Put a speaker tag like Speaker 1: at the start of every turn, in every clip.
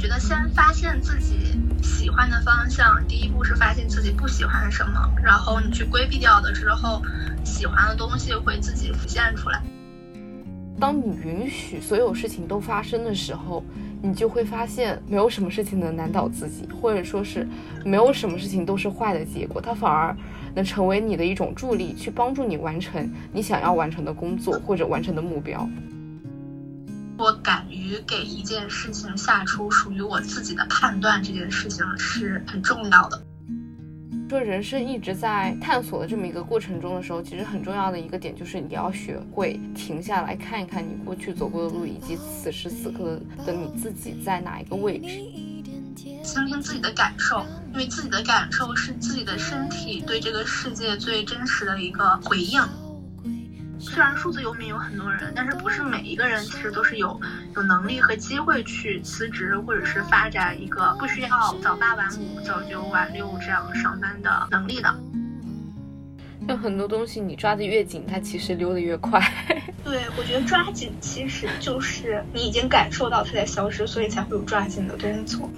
Speaker 1: 觉得先发现自己喜欢的方向，第一步是发现自己不喜欢什么，然后你去规避掉的之后，喜欢的东西会自己浮现出来。
Speaker 2: 当你允许所有事情都发生的时候，你就会发现没有什么事情能难倒自己，或者说是没有什么事情都是坏的结果，它反而能成为你的一种助力，去帮助你完成你想要完成的工作或者完成的目标。
Speaker 1: 我敢于给一件事情下出属于我自己的判断，这件事情是很重要的。
Speaker 2: 说人生一直在探索的这么一个过程中的时候，其实很重要的一个点就是你要学会停下来看一看你过去走过的路，以及此时此刻的你自己在哪一个位置，
Speaker 1: 倾听自己的感受，因为自己的感受是自己的身体对这个世界最真实的一个回应。虽然数字游民有很多人，但是不是每一个人其实都是有有能力和机会去辞职或者是发展一个不需要早八晚五、早九晚六这样上班的能力的。
Speaker 2: 有很多东西你抓得越紧，它其实溜得越快。
Speaker 1: 对，我觉得抓紧其实就是你已经感受到它在消失，所以才会有抓紧的动作。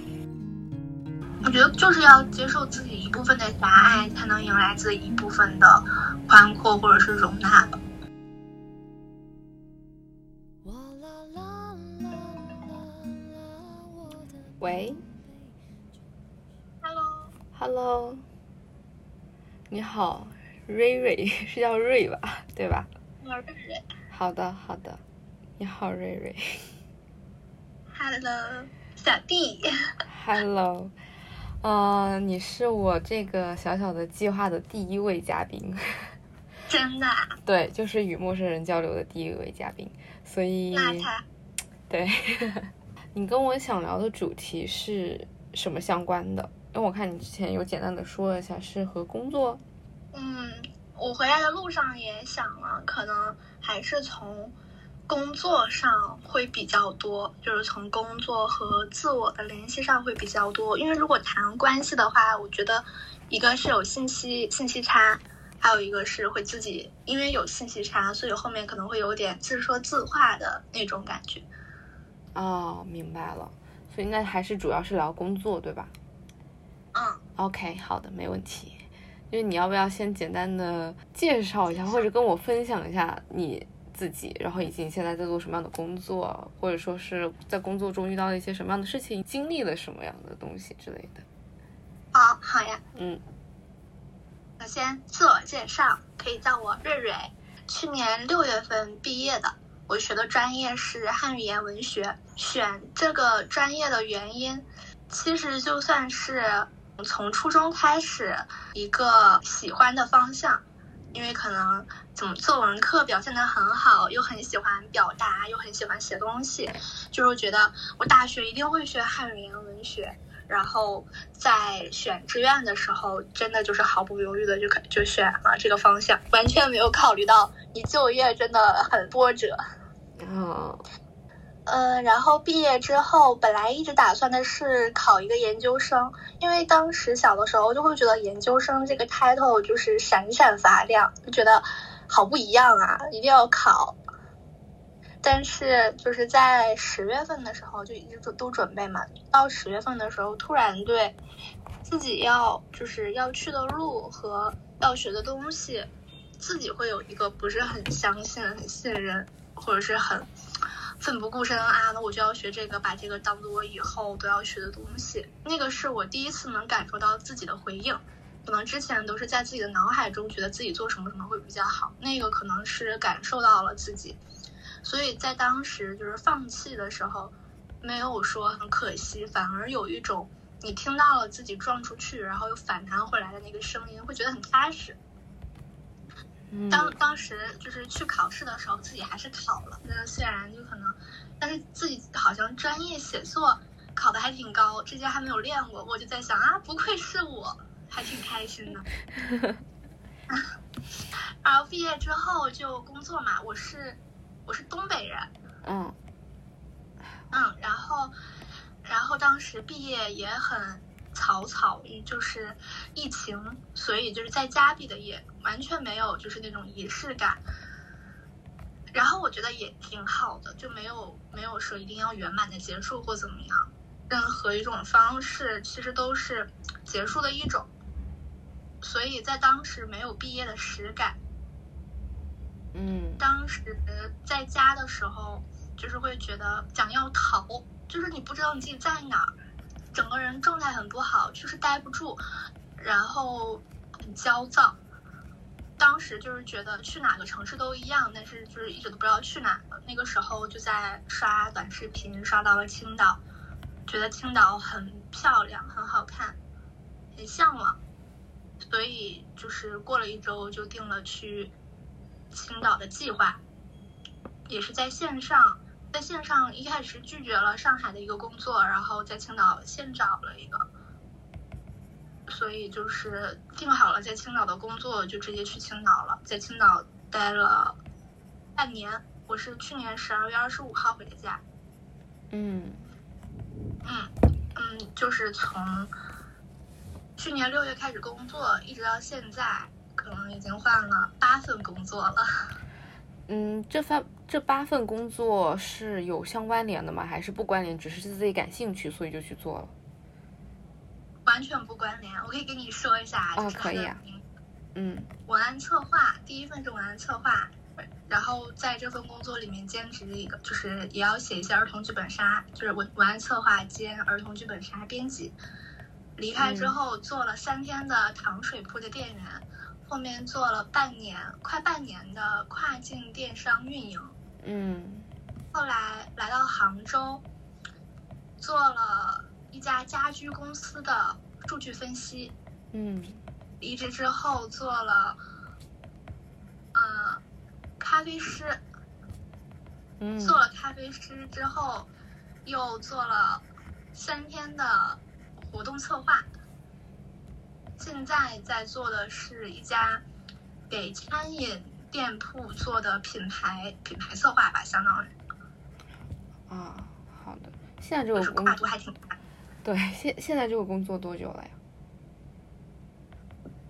Speaker 1: 我觉得就是要接受自己一部分的狭隘，才能迎来自己一部分的宽阔或者是容纳。
Speaker 2: 喂
Speaker 1: ，Hello，Hello，
Speaker 2: 你好，瑞瑞 是叫瑞吧？对吧？
Speaker 1: 我瑞瑞。
Speaker 2: 好的，好的。你好，瑞瑞。
Speaker 1: Hello，小弟。
Speaker 2: Hello，嗯，你是我这个小小的计划的第一位嘉宾。
Speaker 1: 真的？
Speaker 2: 对，就是与陌生人交流的第一位嘉宾，所以。
Speaker 1: 那他。
Speaker 2: 对。你跟我想聊的主题是什么相关的？因为我看你之前有简单的说了一下，是和工作。
Speaker 1: 嗯，我回来的路上也想了，可能还是从工作上会比较多，就是从工作和自我的联系上会比较多。因为如果谈关系的话，我觉得一个是有信息信息差，还有一个是会自己因为有信息差，所以后面可能会有点自说自话的那种感觉。
Speaker 2: 哦，明白了，所以那还是主要是聊工作，对吧？
Speaker 1: 嗯
Speaker 2: ，OK，好的，没问题。因为你要不要先简单的介绍一下，或者跟我分享一下你自己，然后以及你现在在做什么样的工作，或者说是在工作中遇到了一些什么样的事情，经历了什么样的东西之类的。
Speaker 1: 好，好呀。
Speaker 2: 嗯，
Speaker 1: 首先自我介绍，可以叫我瑞瑞，去年六月份毕业的。我学的专业是汉语言文学，选这个专业的原因，其实就算是从初中开始一个喜欢的方向，因为可能怎么作文课表现得很好，又很喜欢表达，又很喜欢写东西，就是觉得我大学一定会学汉语言文学。然后在选志愿的时候，真的就是毫不犹豫的就就选了这个方向，完全没有考虑到你就业真的很波折。
Speaker 2: 嗯，
Speaker 1: 呃，然后毕业之后，本来一直打算的是考一个研究生，因为当时小的时候就会觉得研究生这个 title 就是闪闪发亮，就觉得好不一样啊，一定要考。但是就是在十月份的时候就一直都都准备嘛，到十月份的时候，突然对自己要就是要去的路和要学的东西，自己会有一个不是很相信、很信任。或者是很奋不顾身啊，那我就要学这个，把这个当做我以后都要学的东西。那个是我第一次能感受到自己的回应，可能之前都是在自己的脑海中觉得自己做什么什么会比较好，那个可能是感受到了自己，所以在当时就是放弃的时候，没有说很可惜，反而有一种你听到了自己撞出去，然后又反弹回来的那个声音，会觉得很踏实。当当时就是去考试的时候，自己还是考了。那虽然就可能，但是自己好像专业写作考的还挺高，之前还没有练过。我就在想啊，不愧是我，还挺开心的。然后毕业之后就工作嘛，我是我是东北人。
Speaker 2: 嗯。
Speaker 1: 嗯，然后然后当时毕业也很。草草，就是疫情，所以就是在家毕的业，完全没有就是那种仪式感。然后我觉得也挺好的，就没有没有说一定要圆满的结束或怎么样。任何一种方式，其实都是结束的一种。所以在当时没有毕业的实感。
Speaker 2: 嗯，
Speaker 1: 当时在家的时候，就是会觉得想要逃，就是你不知道你自己在哪儿，整个人状态很不好，就是待不住，然后很焦躁。当时就是觉得去哪个城市都一样，但是就是一直都不知道去哪。那个时候就在刷短视频，刷到了青岛，觉得青岛很漂亮，很好看，很向往。所以就是过了一周就定了去青岛的计划，也是在线上，在线上一开始拒绝了上海的一个工作，然后在青岛现找了一个，所以就是定好了在青岛的工作，就直接去青岛了，在青岛待了半年。我是去年十二月二十五号回的家。
Speaker 2: 嗯
Speaker 1: 嗯嗯，就是从。去年六月开始工作，一直到现在，可能已经换了八份工作了。
Speaker 2: 嗯，这份这八份工作是有相关联的吗？还是不关联？只是自己感兴趣，所以就去做了。
Speaker 1: 完全不关联。我可以跟你说一下，
Speaker 2: 哦，可以啊。嗯，
Speaker 1: 文案策划，第一份是文案策划，然后在这份工作里面兼职一个，就是也要写一些儿童剧本杀，就是文文案策划兼儿童剧本杀编辑。离开之后做了三天的糖水铺的店员，后面做了半年，快半年的跨境电商运营。
Speaker 2: 嗯，
Speaker 1: 后来来到杭州，做了一家家居公司的数据分析。
Speaker 2: 嗯，
Speaker 1: 离职之后做了，嗯，咖啡师。
Speaker 2: 嗯，
Speaker 1: 做了咖啡师之后，又做了三天的。活动策划，现在在做的是一家给餐饮店铺做的品牌品牌策划吧，相当于。
Speaker 2: 啊，好的。现在这个
Speaker 1: 工作还挺大。
Speaker 2: 对，现现在这个工作多久了呀？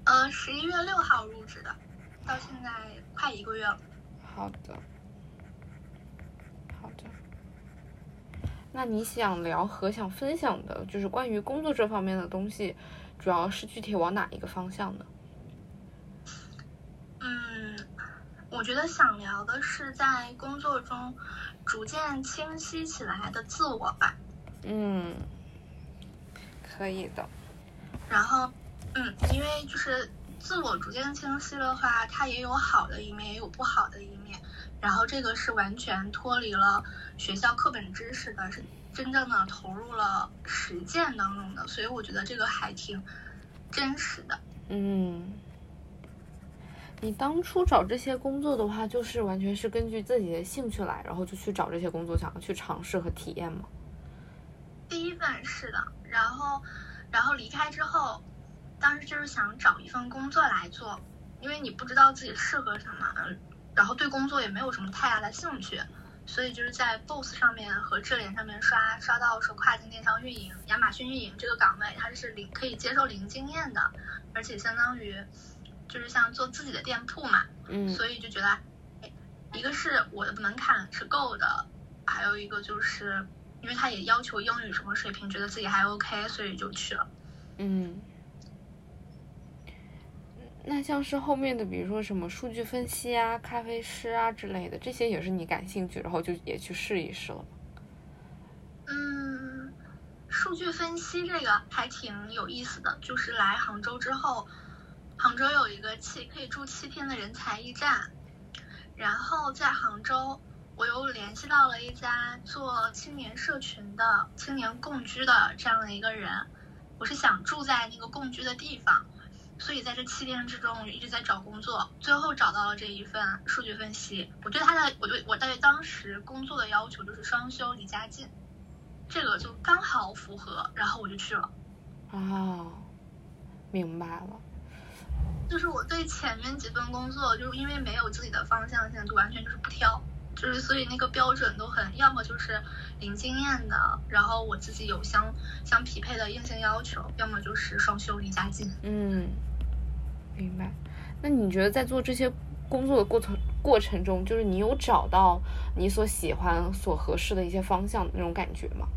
Speaker 1: 呃，十一月六号入职的，到现在快一个月了。
Speaker 2: 好的好的。那你想聊和想分享的，就是关于工作这方面的东西，主要是具体往哪一个方向呢？
Speaker 1: 嗯，我觉得想聊的是在工作中逐渐清晰起来的自我吧。
Speaker 2: 嗯，可以的。
Speaker 1: 然后，嗯，因为就是自我逐渐清晰的话，它也有好的一面，也有不好的一面。然后这个是完全脱离了学校课本知识的，是真正的投入了实践当中的，所以我觉得这个还挺真实的。
Speaker 2: 嗯，你当初找这些工作的话，就是完全是根据自己的兴趣来，然后就去找这些工作，想要去尝试和体验吗？
Speaker 1: 第一份是的，然后，然后离开之后，当时就是想找一份工作来做，因为你不知道自己适合什么。然后对工作也没有什么太大的兴趣，所以就是在 Boss 上面和智联上面刷刷到说跨境电商运营、亚马逊运营这个岗位，它是零可以接受零经验的，而且相当于就是像做自己的店铺嘛，
Speaker 2: 嗯，
Speaker 1: 所以就觉得，一个是我的门槛是够的，还有一个就是因为他也要求英语什么水平，觉得自己还 OK，所以就去了，
Speaker 2: 嗯。那像是后面的，比如说什么数据分析啊、咖啡师啊之类的，这些也是你感兴趣，然后就也去试一试了？
Speaker 1: 嗯，数据分析这个还挺有意思的。就是来杭州之后，杭州有一个七可以住七天的人才驿站，然后在杭州，我又联系到了一家做青年社群的青年共居的这样的一个人，我是想住在那个共居的地方。所以在这七天之中，我一直在找工作，最后找到了这一份数据分析。我对他的，我对我对当时工作的要求就是双休离家近，这个就刚好符合，然后我就去了。
Speaker 2: 哦，明白了。
Speaker 1: 就是我对前面几份工作，就是因为没有自己的方向性，就完全就是不挑，就是所以那个标准都很，要么就是零经验的，然后我自己有相相匹配的硬性要求，要么就是双休离家近。
Speaker 2: 嗯。明白，那你觉得在做这些工作的过程过程中，就是你有找到你所喜欢、所合适的一些方向那种感觉吗？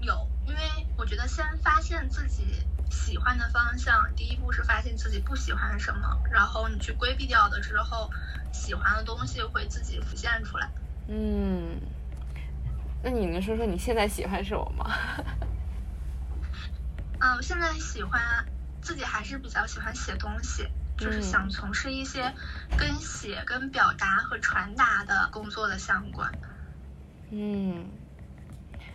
Speaker 1: 有，因为我觉得先发现自己喜欢的方向，第一步是发现自己不喜欢什么，然后你去规避掉的之后，喜欢的东西会自己浮现出来。
Speaker 2: 嗯，那你能说说你现在喜欢什么吗？
Speaker 1: 嗯，我现在喜欢自己还是比较喜欢写东西，就是想从事一些跟写、跟表达和传达的工作的相关。
Speaker 2: 嗯。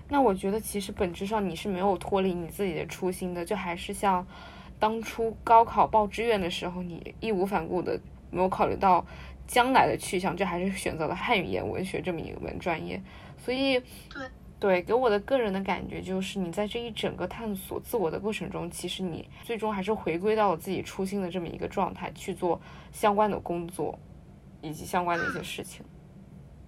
Speaker 2: 那我觉得其实本质上你是没有脱离你自己的初心的，就还是像当初高考报志愿的时候，你义无反顾的没有考虑到将来的去向，就还是选择了汉语言文学这么一门专业。所以，
Speaker 1: 对
Speaker 2: 对，给我的个人的感觉就是，你在这一整个探索自我的过程中，其实你最终还是回归到了自己初心的这么一个状态，去做相关的工作以及相关的一些事情。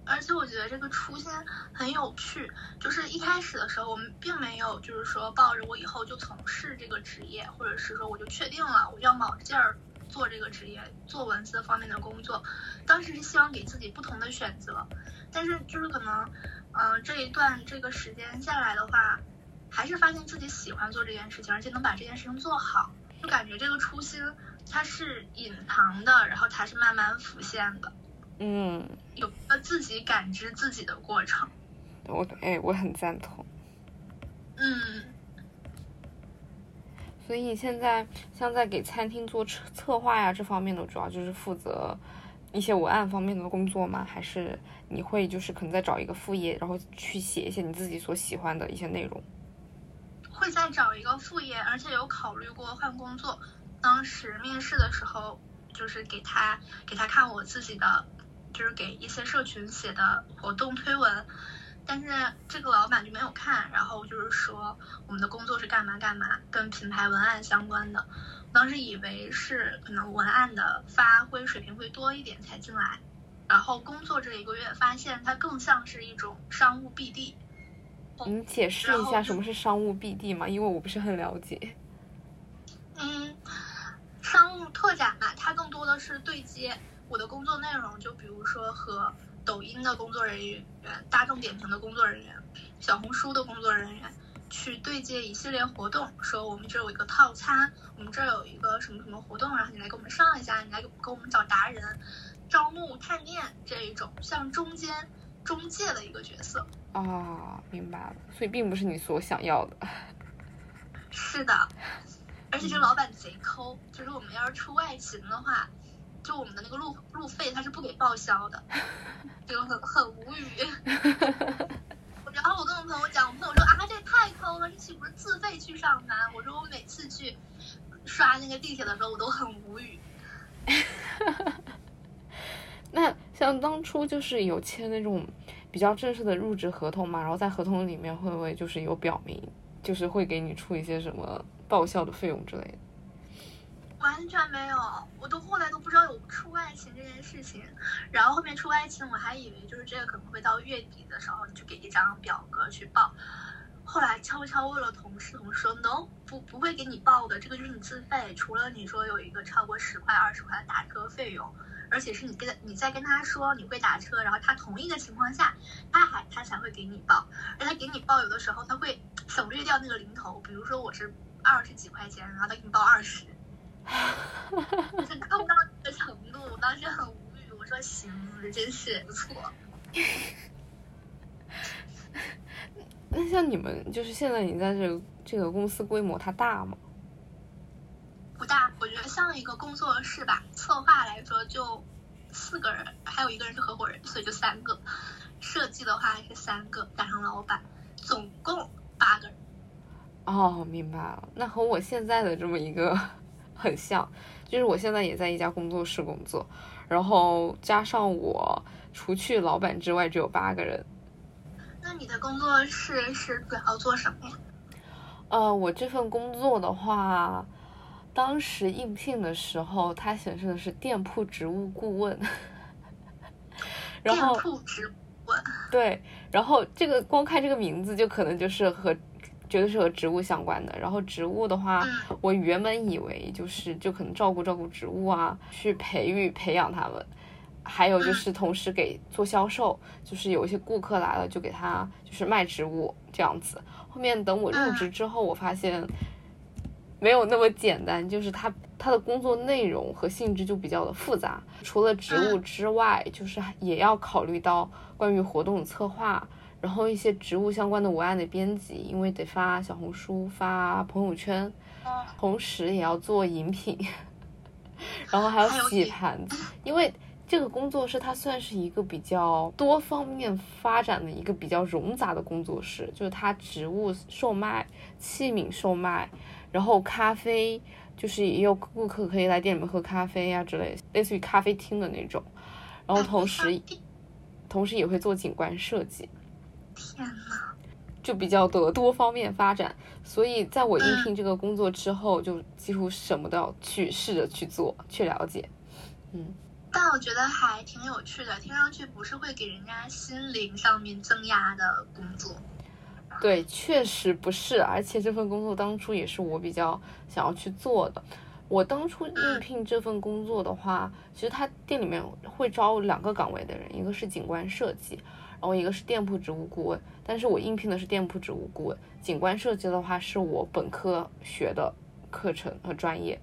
Speaker 1: 而且我觉得这个初心很有趣，就是一开始的时候，我们并没有就是说抱着我以后就从事这个职业，或者是说我就确定了我要卯着劲儿做这个职业，做文字方面的工作。当时是希望给自己不同的选择，但是就是可能，嗯，这一段这个时间下来的话，还是发现自己喜欢做这件事情，而且能把这件事情做好，就感觉这个初心它是隐藏的，然后它是慢慢浮现的。
Speaker 2: 嗯，
Speaker 1: 有个自己感知自己的过程，
Speaker 2: 我哎，我很赞同。
Speaker 1: 嗯，
Speaker 2: 所以你现在像在给餐厅做策策划呀这方面的，主要就是负责一些文案方面的工作吗？还是你会就是可能再找一个副业，然后去写一些你自己所喜欢的一些内容？
Speaker 1: 会再找一个副业，而且有考虑过换工作。当时面试的时候，就是给他给他看我自己的。就是给一些社群写的活动推文，但是这个老板就没有看，然后就是说我们的工作是干嘛干嘛，跟品牌文案相关的。当时以为是可能文案的发挥水平会多一点才进来，然后工作这一个月发现它更像是一种商务 BD。
Speaker 2: 你解释一下什么是商务 BD 吗？因为我不是很了解。
Speaker 1: 嗯，商务拓展嘛，它更多的是对接。我的工作内容就比如说和抖音的工作人员、大众点评的工作人员、小红书的工作人员去对接一系列活动，说我们这有一个套餐，我们这有一个什么什么活动，然后你来给我们上一下，你来给给我们找达人、招募探店这一种像中间中介的一个角色。
Speaker 2: 哦，明白了，所以并不是你所想要的。
Speaker 1: 是的，而且这老板贼抠，就是我们要是出外勤的话。就我们的那个路路费，他是不给报销的，就很很无语。然后我跟我朋友讲，我朋友说啊，这也太抠了，这岂不是自费去上班？我说我每次去刷那个地铁的时候，我都很无语。
Speaker 2: 那像当初就是有签那种比较正式的入职合同嘛，然后在合同里面会不会就是有表明，就是会给你出一些什么报销的费用之类的？
Speaker 1: 完全没有，我都后来都不知道有出外勤这件事情。然后后面出外勤，我还以为就是这个可能会到月底的时候，你就给一张表格去报。后来悄悄问了同事，同事说 no，不不会给你报的，这个就是你自费。除了你说有一个超过十块、二十块的打车费用，而且是你跟他你在跟他说你会打车，然后他同意的情况下，他还他才会给你报。而他给你报，有的时候他会省略掉那个零头，比如说我是二十几块钱，然后他给你报二十。就是看不到这个程度，我当时很无语。我说行，真是不错。
Speaker 2: 那像你们，就是现在你在这个这个公司规模它大吗？
Speaker 1: 不大，我觉得像一个工作室吧。策划来说就四个人，还有一个人是合伙人，所以就三个。设计的话是三个，加上老板，总共八个人。
Speaker 2: 哦，明白了。那和我现在的这么一个。很像，就是我现在也在一家工作室工作，然后加上我，除去老板之外，只有八个人。
Speaker 1: 那你的工作室是主要做什么呀？
Speaker 2: 呃，我这份工作的话，当时应聘的时候，它显示的是店铺职务顾问。
Speaker 1: 店铺职务顾问。
Speaker 2: 对，然后这个光看这个名字，就可能就是和。绝对是和植物相关的。然后植物的话，我原本以为就是就可能照顾照顾植物啊，去培育培养它们，还有就是同时给做销售，就是有一些顾客来了就给他就是卖植物这样子。后面等我入职之后，我发现没有那么简单，就是他他的工作内容和性质就比较的复杂。除了植物之外，就是也要考虑到关于活动策划，然后一些植物相关的文案的编辑，因为得发小红书、发朋友圈，同时也要做饮品，然后还要洗盘子，因为。这个工作室它算是一个比较多方面发展的一个比较冗杂的工作室，就是它植物售卖、器皿售卖，然后咖啡，就是也有顾客可以来店里面喝咖啡呀之类，类似于咖啡厅的那种，然后同时，同时也会做景观设计。
Speaker 1: 天呐，
Speaker 2: 就比较的多方面发展，所以在我应聘这个工作之后，就几乎什么都要去试着去做，去了解，嗯。
Speaker 1: 但我觉得还挺有趣的，听上去不是会给人家心灵上面增压的工作。
Speaker 2: 对，确实不是，而且这份工作当初也是我比较想要去做的。我当初应聘这份工作的话，其实他店里面会招两个岗位的人，一个是景观设计，然后一个是店铺植物顾问。但是我应聘的是店铺植物顾问，景观设计的话是我本科学的课程和专业。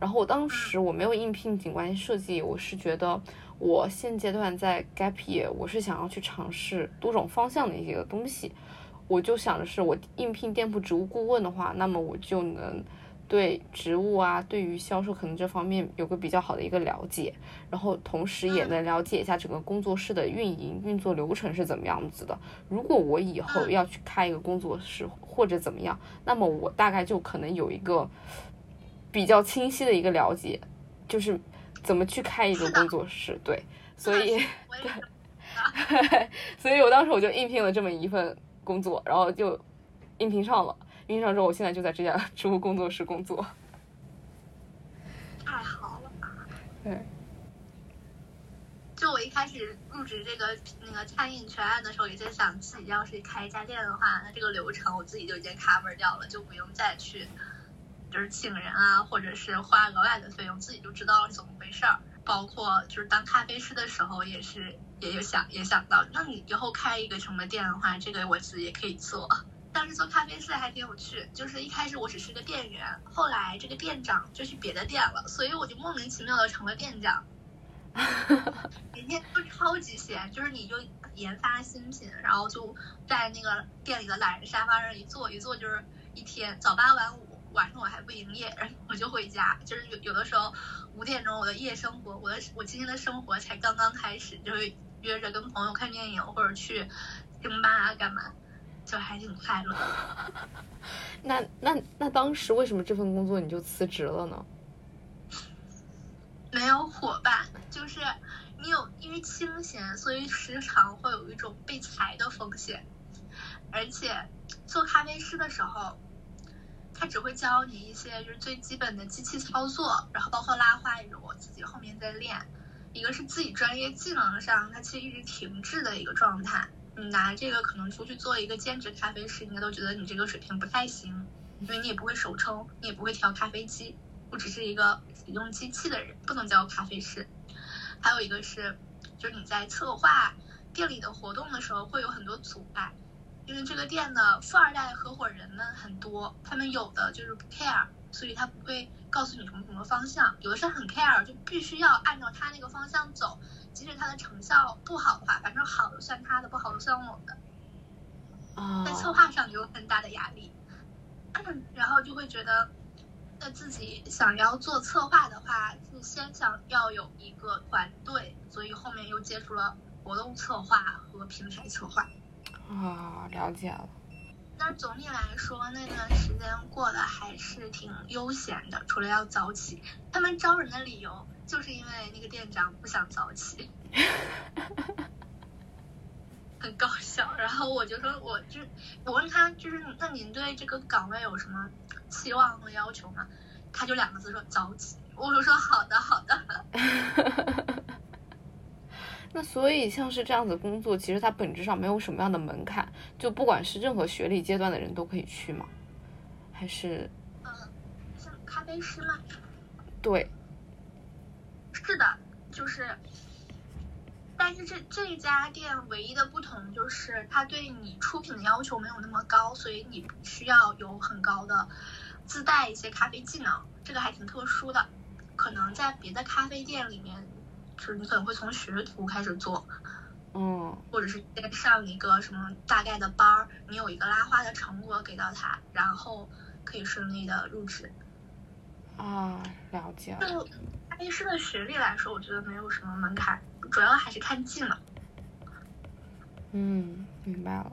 Speaker 2: 然后我当时我没有应聘景观设计，我是觉得我现阶段在 gap 我是想要去尝试多种方向的一些东西。我就想的是，我应聘店铺植物顾问的话，那么我就能对植物啊，对于销售可能这方面有个比较好的一个了解，然后同时也能了解一下整个工作室的运营运作流程是怎么样子的。如果我以后要去开一个工作室或者怎么样，那么我大概就可能有一个。比较清晰的一个了解，就是怎么去开一个工作室，对，所以，对，所以我当时我就应聘了这么一份工作，然后就应聘上了，应聘上之后，我现在就在这家 植物工作室工作，
Speaker 1: 太好了，
Speaker 2: 对，
Speaker 1: 就我一开始入职这个那个餐饮全案的时候，也在想自己要是开一家店的话，那这个流程我自己就已经 cover 掉了，就不用再去。就是请人啊，或者是花额外的费用，自己就知道了怎么回事儿。包括就是当咖啡师的时候，也是也有想也想到，那你以后开一个什么店的话，这个我自己也可以做。但是做咖啡师还挺有趣，就是一开始我只是个店员，后来这个店长就去别的店了，所以我就莫名其妙的成了店长。每天都超级闲，就是你就研发新品，然后就在那个店里的懒人沙发上一坐一坐，就是一天早八晚五。晚上我还不营业，然后我就回家。就是有有的时候五点钟我的夜生活，我的我今天的生活才刚刚开始，就是约着跟朋友看电影或者去星吧啊干嘛，就还挺快乐。
Speaker 2: 那那那当时为什么这份工作你就辞职了呢？
Speaker 1: 没有伙伴，就是你有因为清闲，所以时常会有一种被裁的风险。而且做咖啡师的时候。他只会教你一些就是最基本的机器操作，然后包括拉花也是我自己后面在练。一个是自己专业技能上，它其实一直停滞的一个状态。你拿这个可能出去做一个兼职咖啡师，应该都觉得你这个水平不太行，因为你也不会手冲，你也不会调咖啡机，我只是一个用机器的人，不能叫咖啡师。还有一个是，就是你在策划店里的活动的时候，会有很多阻碍。因为这个店的富二代合伙人们很多，他们有的就是不 care，所以他不会告诉你什么什么方向；有的是很 care，就必须要按照他那个方向走，即使它的成效不好的话，反正好的算他的，不好的算我的。在策划上有很大的压力，然后就会觉得，那自己想要做策划的话，是先想要有一个团队，所以后面又接触了活动策划和平台策划。
Speaker 2: 啊，了解了。
Speaker 1: 那总体来说，那段时间过得还是挺悠闲的，除了要早起。他们招人的理由就是因为那个店长不想早起，很搞笑。然后我就说，我就我问他，就是那您对这个岗位有什么期望和要求吗？他就两个字说早起。我就说好的，好的。
Speaker 2: 那所以像是这样子工作，其实它本质上没有什么样的门槛，就不管是任何学历阶段的人都可以去吗？还是？
Speaker 1: 嗯，像咖啡师吗。
Speaker 2: 对。
Speaker 1: 是的，就是但是这这家店唯一的不同就是它对你出品的要求没有那么高，所以你不需要有很高的自带一些咖啡技能，这个还挺特殊的。可能在别的咖啡店里面，就是你可能会从学徒开始做，
Speaker 2: 嗯，
Speaker 1: 或者是先上一个什么大概的班儿，你有一个拉花的成果给到他，然后可以顺利的入职。
Speaker 2: 啊，了解了。
Speaker 1: 就咖啡师的学历来说，我觉得没有什么门槛，主要还是看技能。
Speaker 2: 嗯，明白了。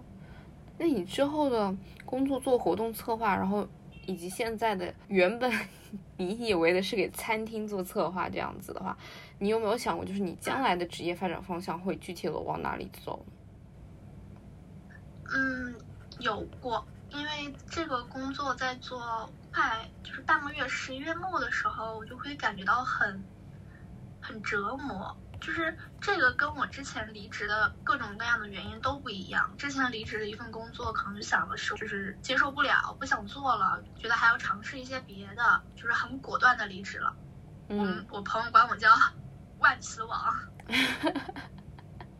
Speaker 2: 那你之后的工作做活动策划，然后以及现在的原本 你以为的是给餐厅做策划这样子的话，你有没有想过，就是你将来的职业发展方向会具体的往哪里走？
Speaker 1: 嗯，有过，因为这个工作在做快就是半个月，十一月末的时候，我就会感觉到很很折磨。就是这个跟我之前离职的各种各样的原因都不一样。之前离职的一份工作，可能就想的是就是接受不了，不想做了，觉得还要尝试一些别的，就是很果断的离职了。
Speaker 2: 嗯，
Speaker 1: 我朋友管我叫万磁王，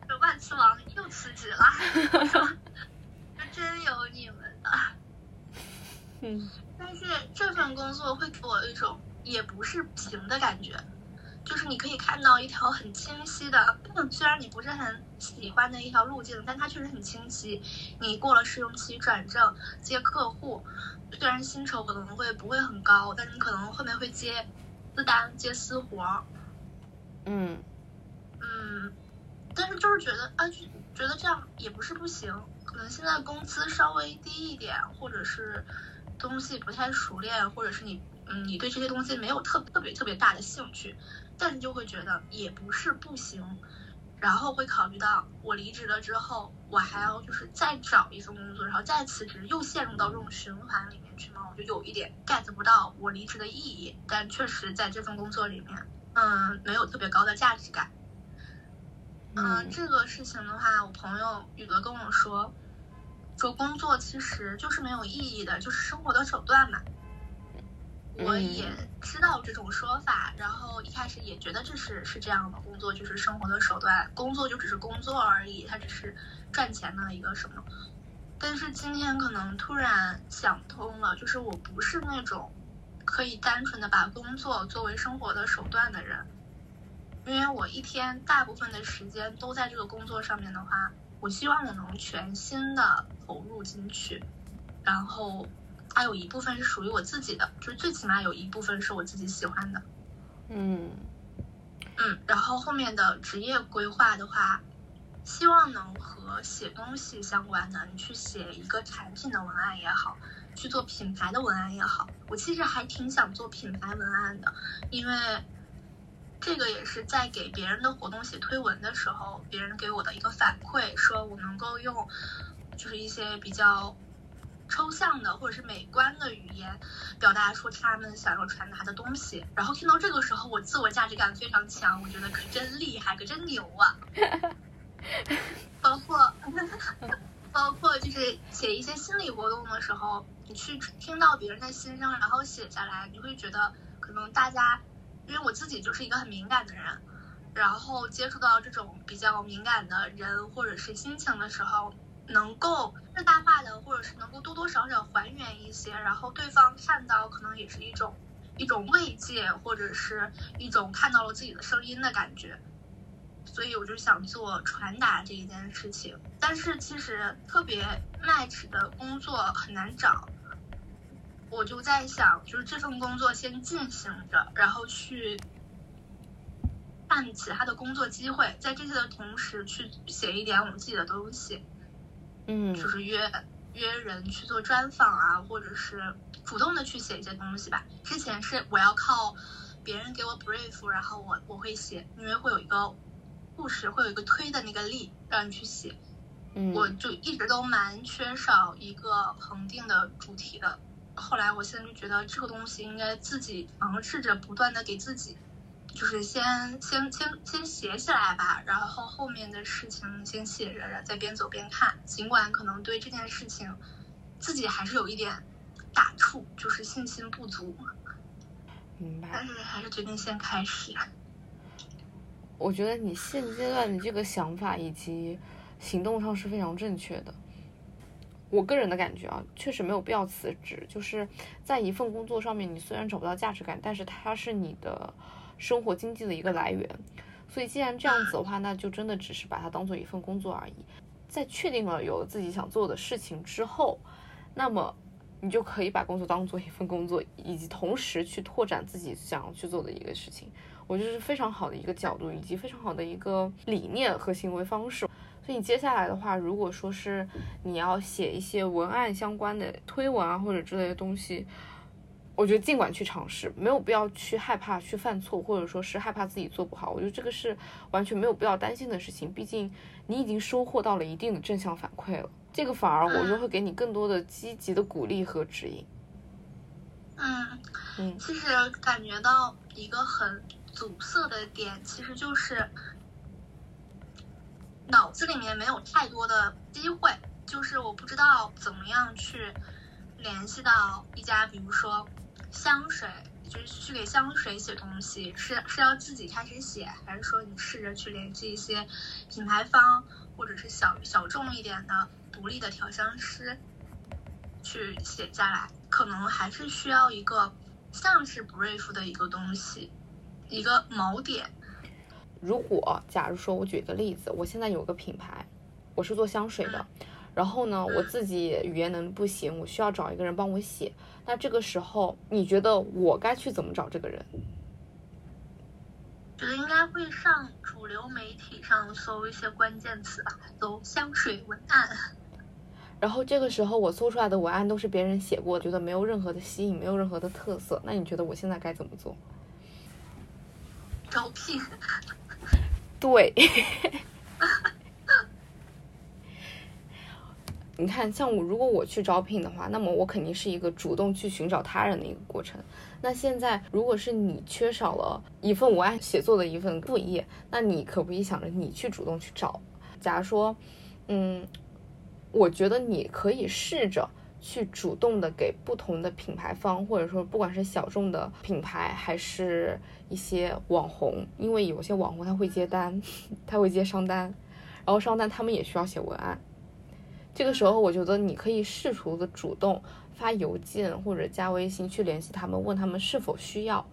Speaker 1: 这万磁王又辞职了。我说，真有你们的。
Speaker 2: 嗯，
Speaker 1: 但是这份工作会给我一种也不是平的感觉。就是你可以看到一条很清晰的，虽然你不是很喜欢的一条路径，但它确实很清晰。你过了试用期转正接客户，虽然薪酬可能会不会很高，但是你可能后面会接私单、接私活。
Speaker 2: 嗯
Speaker 1: 嗯，但是就是觉得啊，就觉得这样也不是不行。可能现在工资稍微低一点，或者是东西不太熟练，或者是你嗯你对这些东西没有特特别特别大的兴趣。但你就会觉得也不是不行，然后会考虑到我离职了之后，我还要就是再找一份工作，然后再辞职，又陷入到这种循环里面去吗？我就有一点 get 不到我离职的意义。但确实在这份工作里面，嗯，没有特别高的价值感。嗯，这个事情的话，我朋友宇哥跟我说，说工作其实就是没有意义的，就是生活的手段嘛。我也知道这种说法，然后一开始也觉得这是是这样的，工作就是生活的手段，工作就只是工作而已，它只是赚钱的一个什么。但是今天可能突然想通了，就是我不是那种可以单纯的把工作作为生活的手段的人，因为我一天大部分的时间都在这个工作上面的话，我希望我能全心的投入进去，然后。它有一部分是属于我自己的，就是最起码有一部分是我自己喜欢的。
Speaker 2: 嗯
Speaker 1: 嗯，然后后面的职业规划的话，希望能和写东西相关的，你去写一个产品的文案也好，去做品牌的文案也好。我其实还挺想做品牌文案的，因为这个也是在给别人的活动写推文的时候，别人给我的一个反馈，说我能够用，就是一些比较。抽象的或者是美观的语言，表达出他们想要传达的东西。然后听到这个时候，我自我价值感非常强，我觉得可真厉害，可真牛啊！包括包括就是写一些心理活动的时候，你去听到别人的心声，然后写下来，你会觉得可能大家，因为我自己就是一个很敏感的人，然后接触到这种比较敏感的人或者是心情的时候。能够最大化的，或者是能够多多少少还原一些，然后对方看到可能也是一种一种慰藉，或者是一种看到了自己的声音的感觉。所以我就想做传达这一件事情，但是其实特别 match 的工作很难找。我就在想，就是这份工作先进行着，然后去看其他的工作机会，在这些的同时去写一点我们自己的东西。
Speaker 2: 嗯，
Speaker 1: 就是约约人去做专访啊，或者是主动的去写一些东西吧。之前是我要靠别人给我 brief，然后我我会写，因为会有一个故事，会有一个推的那个力让你去写。
Speaker 2: 嗯，
Speaker 1: 我就一直都蛮缺少一个恒定的主题的。后来我现在就觉得这个东西应该自己尝试着不断的给自己。就是先先先先写起来吧，然后后面的事情先写着，再边走边看。尽管可能对这件事情自己还是有一点打怵，就是信心不足。
Speaker 2: 明白。
Speaker 1: 但是还是决定先开始。
Speaker 2: 我觉得你现阶段的这个想法以及行动上是非常正确的。我个人的感觉啊，确实没有必要辞职。就是在一份工作上面，你虽然找不到价值感，但是它是你的生活经济的一个来源。所以既然这样子的话，那就真的只是把它当做一份工作而已。在确定了有自己想做的事情之后，那么你就可以把工作当做一份工作，以及同时去拓展自己想要去做的一个事情。我觉得是非常好的一个角度，以及非常好的一个理念和行为方式。所以你接下来的话，如果说是你要写一些文案相关的推文啊或者之类的东西，我觉得尽管去尝试，没有必要去害怕去犯错，或者说是害怕自己做不好。我觉得这个是完全没有必要担心的事情。毕竟你已经收获到了一定的正向反馈了，这个反而我就会给你更多的积极的鼓励和指引。
Speaker 1: 嗯嗯，其实感觉到一个很阻塞的点，其实就是。脑子里面没有太多的机会，就是我不知道怎么样去联系到一家，比如说香水，就是去给香水写东西，是是要自己开始写，还是说你试着去联系一些品牌方，或者是小小众一点的独立的调香师去写下来？可能还是需要一个像是 brief 的一个东西，一个锚点。
Speaker 2: 如果假如说我举个例子，我现在有个品牌，我是做香水的，然后呢，我自己语言能力不行，我需要找一个人帮我写。那这个时候，你觉得我该去怎么找这个人？
Speaker 1: 觉得应该会上主流媒体上搜一些关键词吧，搜香水文案。
Speaker 2: 然后这个时候我搜出来的文案都是别人写过，觉得没有任何的吸引，没有任何的特色。那你觉得我现在该怎么做？
Speaker 1: 招聘。
Speaker 2: 对，你看，像我如果我去招聘的话，那么我肯定是一个主动去寻找他人的一个过程。那现在如果是你缺少了一份文案写作的一份副业，那你可不可以想着你去主动去找？假如说，嗯，我觉得你可以试着。去主动的给不同的品牌方，或者说不管是小众的品牌，还是一些网红，因为有些网红他会接单，他会接商单，然后商单他们也需要写文案。这个时候，我觉得你可以试图的主动发邮件或者加微信去联系他们，问他们是否需要。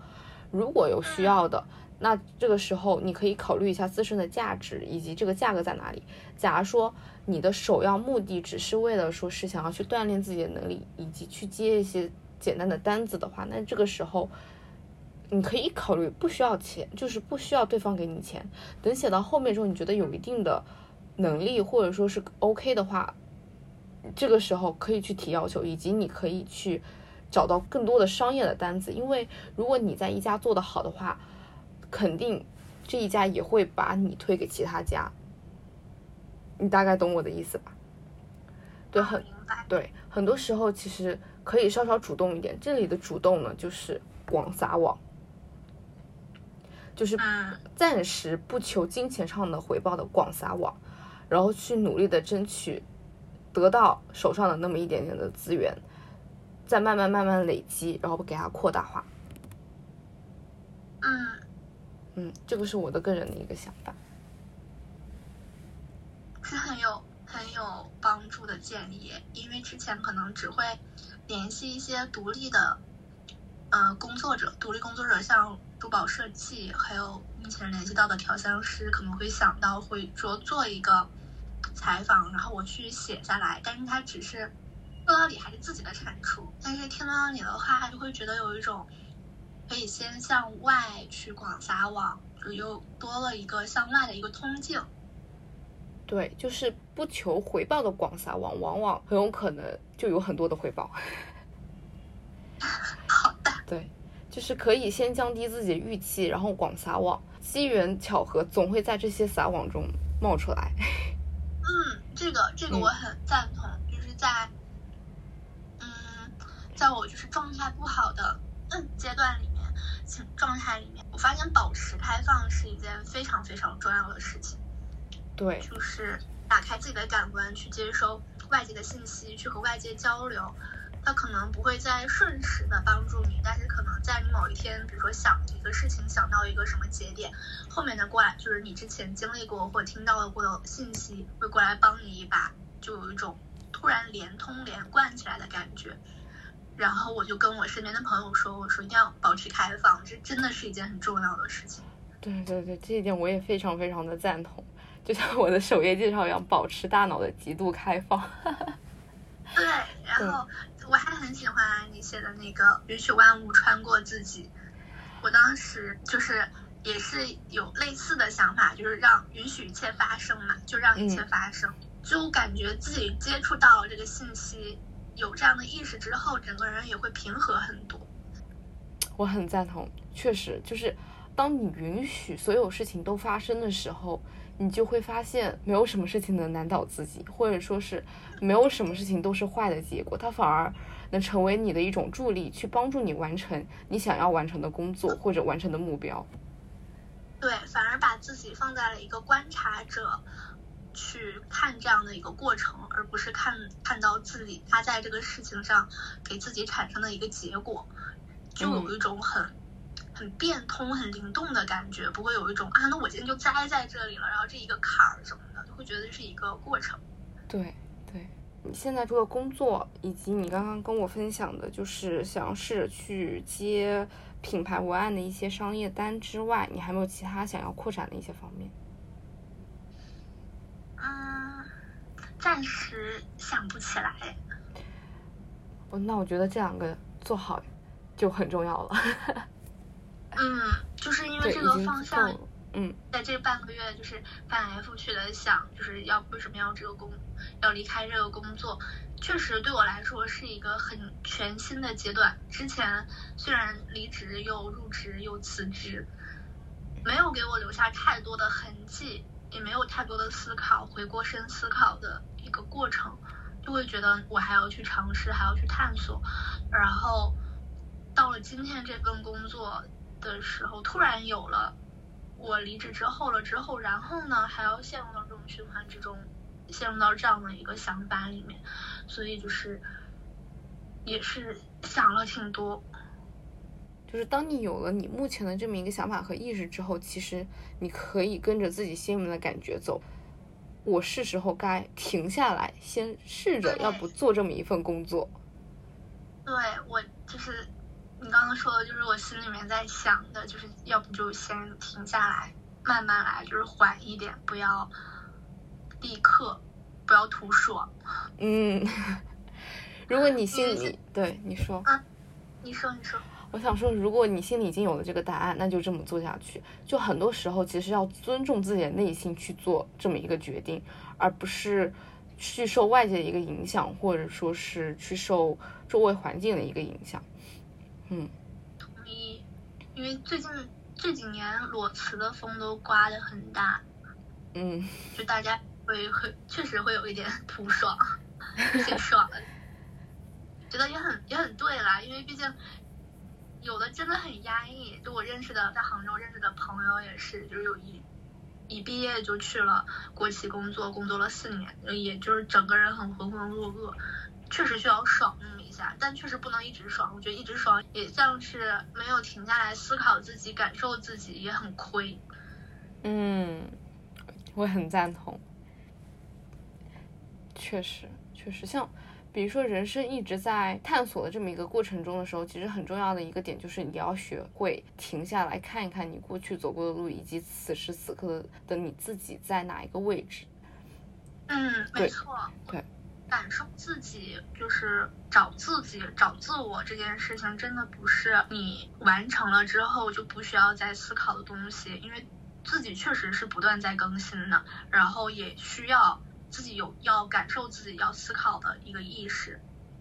Speaker 2: 如果有需要的。那这个时候，你可以考虑一下自身的价值以及这个价格在哪里。假如说你的首要目的只是为了说是想要去锻炼自己的能力，以及去接一些简单的单子的话，那这个时候你可以考虑不需要钱，就是不需要对方给你钱。等写到后面之后，你觉得有一定的能力或者说是 OK 的话，这个时候可以去提要求，以及你可以去找到更多的商业的单子。因为如果你在一家做得好的话，肯定，这一家也会把你推给其他家，你大概懂我的意思吧？对，很对，很多时候其实可以稍稍主动一点。这里的主动呢，就是广撒网，就是暂时不求金钱上的回报的广撒网，然后去努力的争取得到手上的那么一点点的资源，再慢慢慢慢累积，然后给它扩大化。
Speaker 1: 嗯。
Speaker 2: 嗯，这个是我的个人的一个想法，
Speaker 1: 是很有很有帮助的建议。因为之前可能只会联系一些独立的呃工作者，独立工作者像珠宝设计，还有目前联系到的调香师，可能会想到会说做一个采访，然后我去写下来。但是他只是说到底还是自己的产出。但是听到你的话，就会觉得有一种。可以先向外去广撒网，又多了一个向外的一个通径。
Speaker 2: 对，就是不求回报的广撒网，往往很有可能就有很多的回报。
Speaker 1: 好的。
Speaker 2: 对，就是可以先降低自己的预期，然后广撒网，机缘巧合总会在这些撒网中冒出来。
Speaker 1: 嗯，这个这个我很赞同，就是在，嗯，在我就是状态不好的阶段里面。状态里面，我发现保持开放是一件非常非常重要的事情。
Speaker 2: 对，
Speaker 1: 就是打开自己的感官，去接收外界的信息，去和外界交流，它可能不会在瞬时的帮助你，但是可能在你某一天，比如说想一个事情，想到一个什么节点，后面的过来就是你之前经历过或听到过的信息会过来帮你一把，就有一种突然连通连贯起来的感觉。然后我就跟我身边的朋友说，我说一定要保持开放，这真的是一件很重要的事情。
Speaker 2: 对对对，这一点我也非常非常的赞同，就像我的首页介绍一样，保持大脑的极度开放。
Speaker 1: 对，然后我还很喜欢你写的那个允许万物穿过自己。我当时就是也是有类似的想法，就是让允许一切发生嘛，就让一切发生，就感觉自己接触到了这个信息。有这样的意识之后，整个人也会平和很多。
Speaker 2: 我很赞同，确实就是，当你允许所有事情都发生的时候，你就会发现没有什么事情能难倒自己，或者说是没有什么事情都是坏的结果，它反而能成为你的一种助力，去帮助你完成你想要完成的工作或者完成的目标。
Speaker 1: 对，反而把自己放在了一个观察者。去看这样的一个过程，而不是看看到自己他在这个事情上给自己产生的一个结果，就有一种很很变通、很灵动的感觉，不会有一种啊，那我今天就栽在这里了，然后这一个坎儿什么的，就会觉得是一个过程。
Speaker 2: 对对，你现在这个工作，以及你刚刚跟我分享的，就是想要试着去接品牌文案的一些商业单之外，你还没有其他想要扩展的一些方面？
Speaker 1: 嗯，暂时想不起来。
Speaker 2: 我，那我觉得这两个做好就很重要了。
Speaker 1: 嗯，就是因为这个方向，
Speaker 2: 嗯，
Speaker 1: 在这半个月就是翻来覆去的想，就是要为什么要这个工，要离开这个工作，确实对我来说是一个很全新的阶段。之前虽然离职又入职又辞职，没有给我留下太多的痕迹。也没有太多的思考，回过身思考的一个过程，就会觉得我还要去尝试，还要去探索。然后到了今天这份工作的时候，突然有了我离职之后了之后，然后呢还要陷入到这种循环之中，陷入到这样的一个想法里面，所以就是也是想了挺多。
Speaker 2: 就是当你有了你目前的这么一个想法和意识之后，其实你可以跟着自己心里面的感觉走。我是时候该停下来，先试着要不做这么一份工作。
Speaker 1: 对我就是你刚刚说的，就是我心里面在想的，就是要不就先停下来，慢慢来，就是缓一点，不要立刻，不要图爽。
Speaker 2: 嗯，如果你心里对你说，
Speaker 1: 啊，你说你说。
Speaker 2: 我想说，如果你心里已经有了这个答案，那就这么做下去。就很多时候，其实要尊重自己的内心去做这么一个决定，而不是去受外界的一个影响，或者说是去受周围环境的一个影响。
Speaker 1: 嗯，同意。因为最近这几年裸辞的风都刮得很大。
Speaker 2: 嗯，
Speaker 1: 就大家会会确实会有一点不爽，挺爽的。觉得也很也很对啦，因为毕竟。有的真的很压抑，就我认识的在杭州认识的朋友也是，就是有一一毕业就去了国企工作，工作了四年，也就是整个人很浑浑噩噩，确实需要爽那么一下，但确实不能一直爽，我觉得一直爽也像是没有停下来思考自己、感受自己，也很亏。
Speaker 2: 嗯，我很赞同，确实确实像。比如说，人生一直在探索的这么一个过程中的时候，其实很重要的一个点就是你要学会停下来看一看你过去走过的路，以及此时此刻的你自己在哪一个位置。
Speaker 1: 嗯，没错。
Speaker 2: 对，
Speaker 1: 感受自己就是找自己、找自我这件事情，真的不是你完成了之后就不需要再思考的东西，因为自己确实是不断在更新的，然后也需要。自己有要感受自己要思考的一个意识，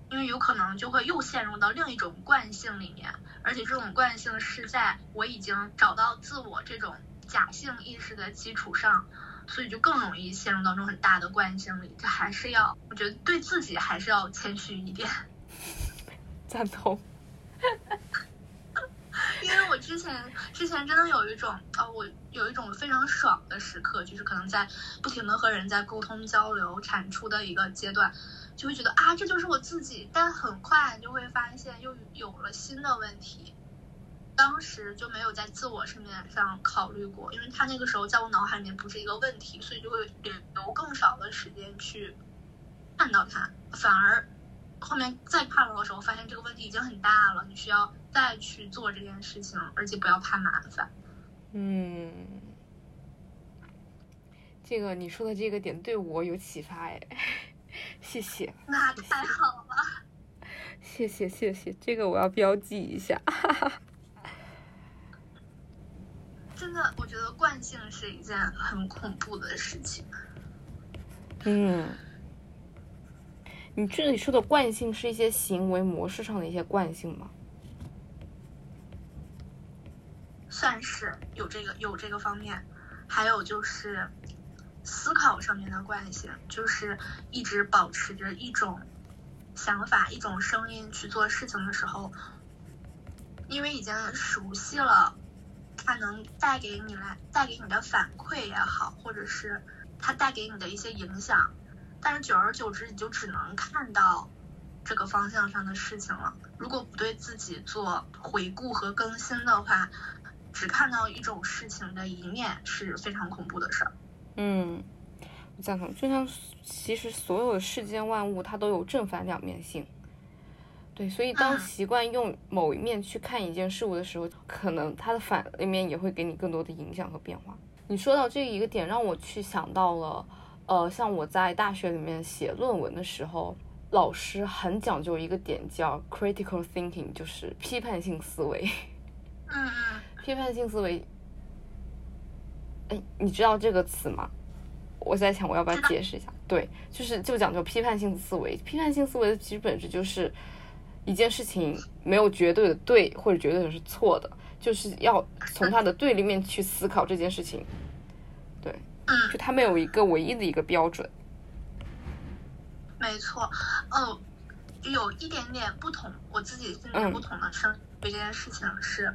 Speaker 1: 因为有可能就会又陷入到另一种惯性里面，而且这种惯性是在我已经找到自我这种假性意识的基础上，所以就更容易陷入到这种很大的惯性里。就还是要，我觉得对自己还是要谦虚一点。
Speaker 2: 赞同。
Speaker 1: 因为我之前之前真的有一种啊，我有一种非常爽的时刻，就是可能在不停的和人在沟通交流产出的一个阶段，就会觉得啊，这就是我自己，但很快就会发现又有了新的问题。当时就没有在自我层面上考虑过，因为他那个时候在我脑海里面不是一个问题，所以就会留更少的时间去看到他，反而后面再看到的时候，发现这个问题已经很大了，你需要再去做这件事情，而且不要怕麻烦。
Speaker 2: 嗯，这个你说的这个点对我有启发哎，谢谢。
Speaker 1: 那太好了。
Speaker 2: 谢谢谢谢，这个我要标记一下。
Speaker 1: 真的，我觉得惯性是一件很恐怖的事情。
Speaker 2: 嗯，你这里说的惯性是一些行为模式上的一些惯性吗？
Speaker 1: 算是有这个有这个方面，还有就是思考上面的惯性，就是一直保持着一种想法、一种声音去做事情的时候，因为已经熟悉了。它能带给你来带给你的反馈也好，或者是它带给你的一些影响，但是久而久之，你就只能看到这个方向上的事情了。如果不对自己做回顾和更新的话，只看到一种事情的一面是非常恐怖的事儿。
Speaker 2: 嗯，我赞同。就像其实所有的世间万物，它都有正反两面性。对，所以当习惯用某一面去看一件事物的时候，可能它的反面也会给你更多的影响和变化。你说到这一个点，让我去想到了，呃，像我在大学里面写论文的时候，老师很讲究一个点叫 critical thinking，就是批判性思维。
Speaker 1: 嗯嗯。
Speaker 2: 批判性思维，哎，你知道这个词吗？我在想我要不要解释一下。对，就是就讲究批判性思维。批判性思维的其实本质就是。一件事情没有绝对的对或者绝对的是错的，就是要从它的对立面去思考这件事情。对，嗯就它没有一个唯一的一个标准。
Speaker 1: 没错，哦，有一点点不同，我自己现在不同的生对这件事情是，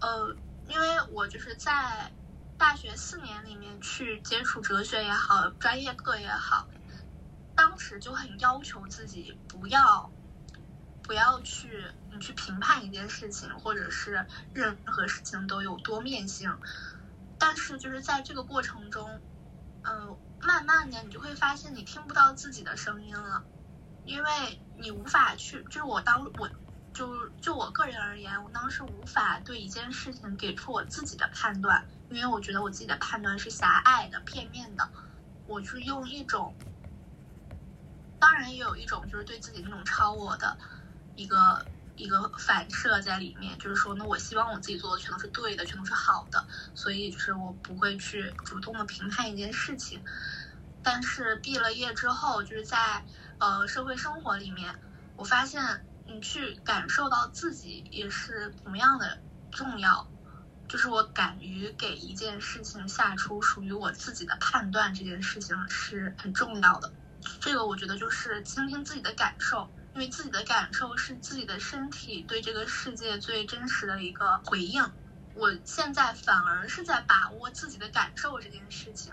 Speaker 1: 呃，因为我就是在大学四年里面去接触哲学也好，专业课也好，当时就很要求自己不要。不要去，你去评判一件事情，或者是任何事情都有多面性。但是就是在这个过程中，嗯，慢慢的你就会发现你听不到自己的声音了，因为你无法去，就是我当我就就我个人而言，我当时无法对一件事情给出我自己的判断，因为我觉得我自己的判断是狭隘的、片面的。我是用一种，当然也有一种就是对自己那种超我的。一个一个反射在里面，就是说，那我希望我自己做的全都是对的，全都是好的，所以就是我不会去主动的评判一件事情。但是毕了业之后，就是在呃社会生活里面，我发现你去感受到自己也是同样的重要，就是我敢于给一件事情下出属于我自己的判断，这件事情是很重要的。这个我觉得就是倾听自己的感受。因为自己的感受是自己的身体对这个世界最真实的一个回应，我现在反而是在把握自己的感受这件事情，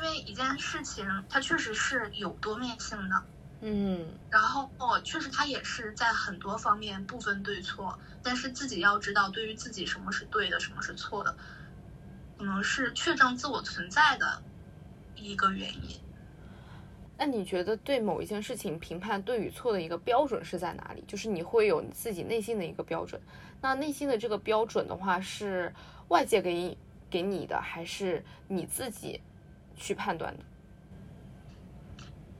Speaker 1: 因为一件事情它确实是有多面性的，
Speaker 2: 嗯，
Speaker 1: 然后哦，确实它也是在很多方面不分对错，但是自己要知道对于自己什么是对的，什么是错的，可能是确证自我存在的一个原因。
Speaker 2: 那你觉得对某一件事情评判对与错的一个标准是在哪里？就是你会有你自己内心的一个标准。那内心的这个标准的话，是外界给给你的，还是你自己去判断的？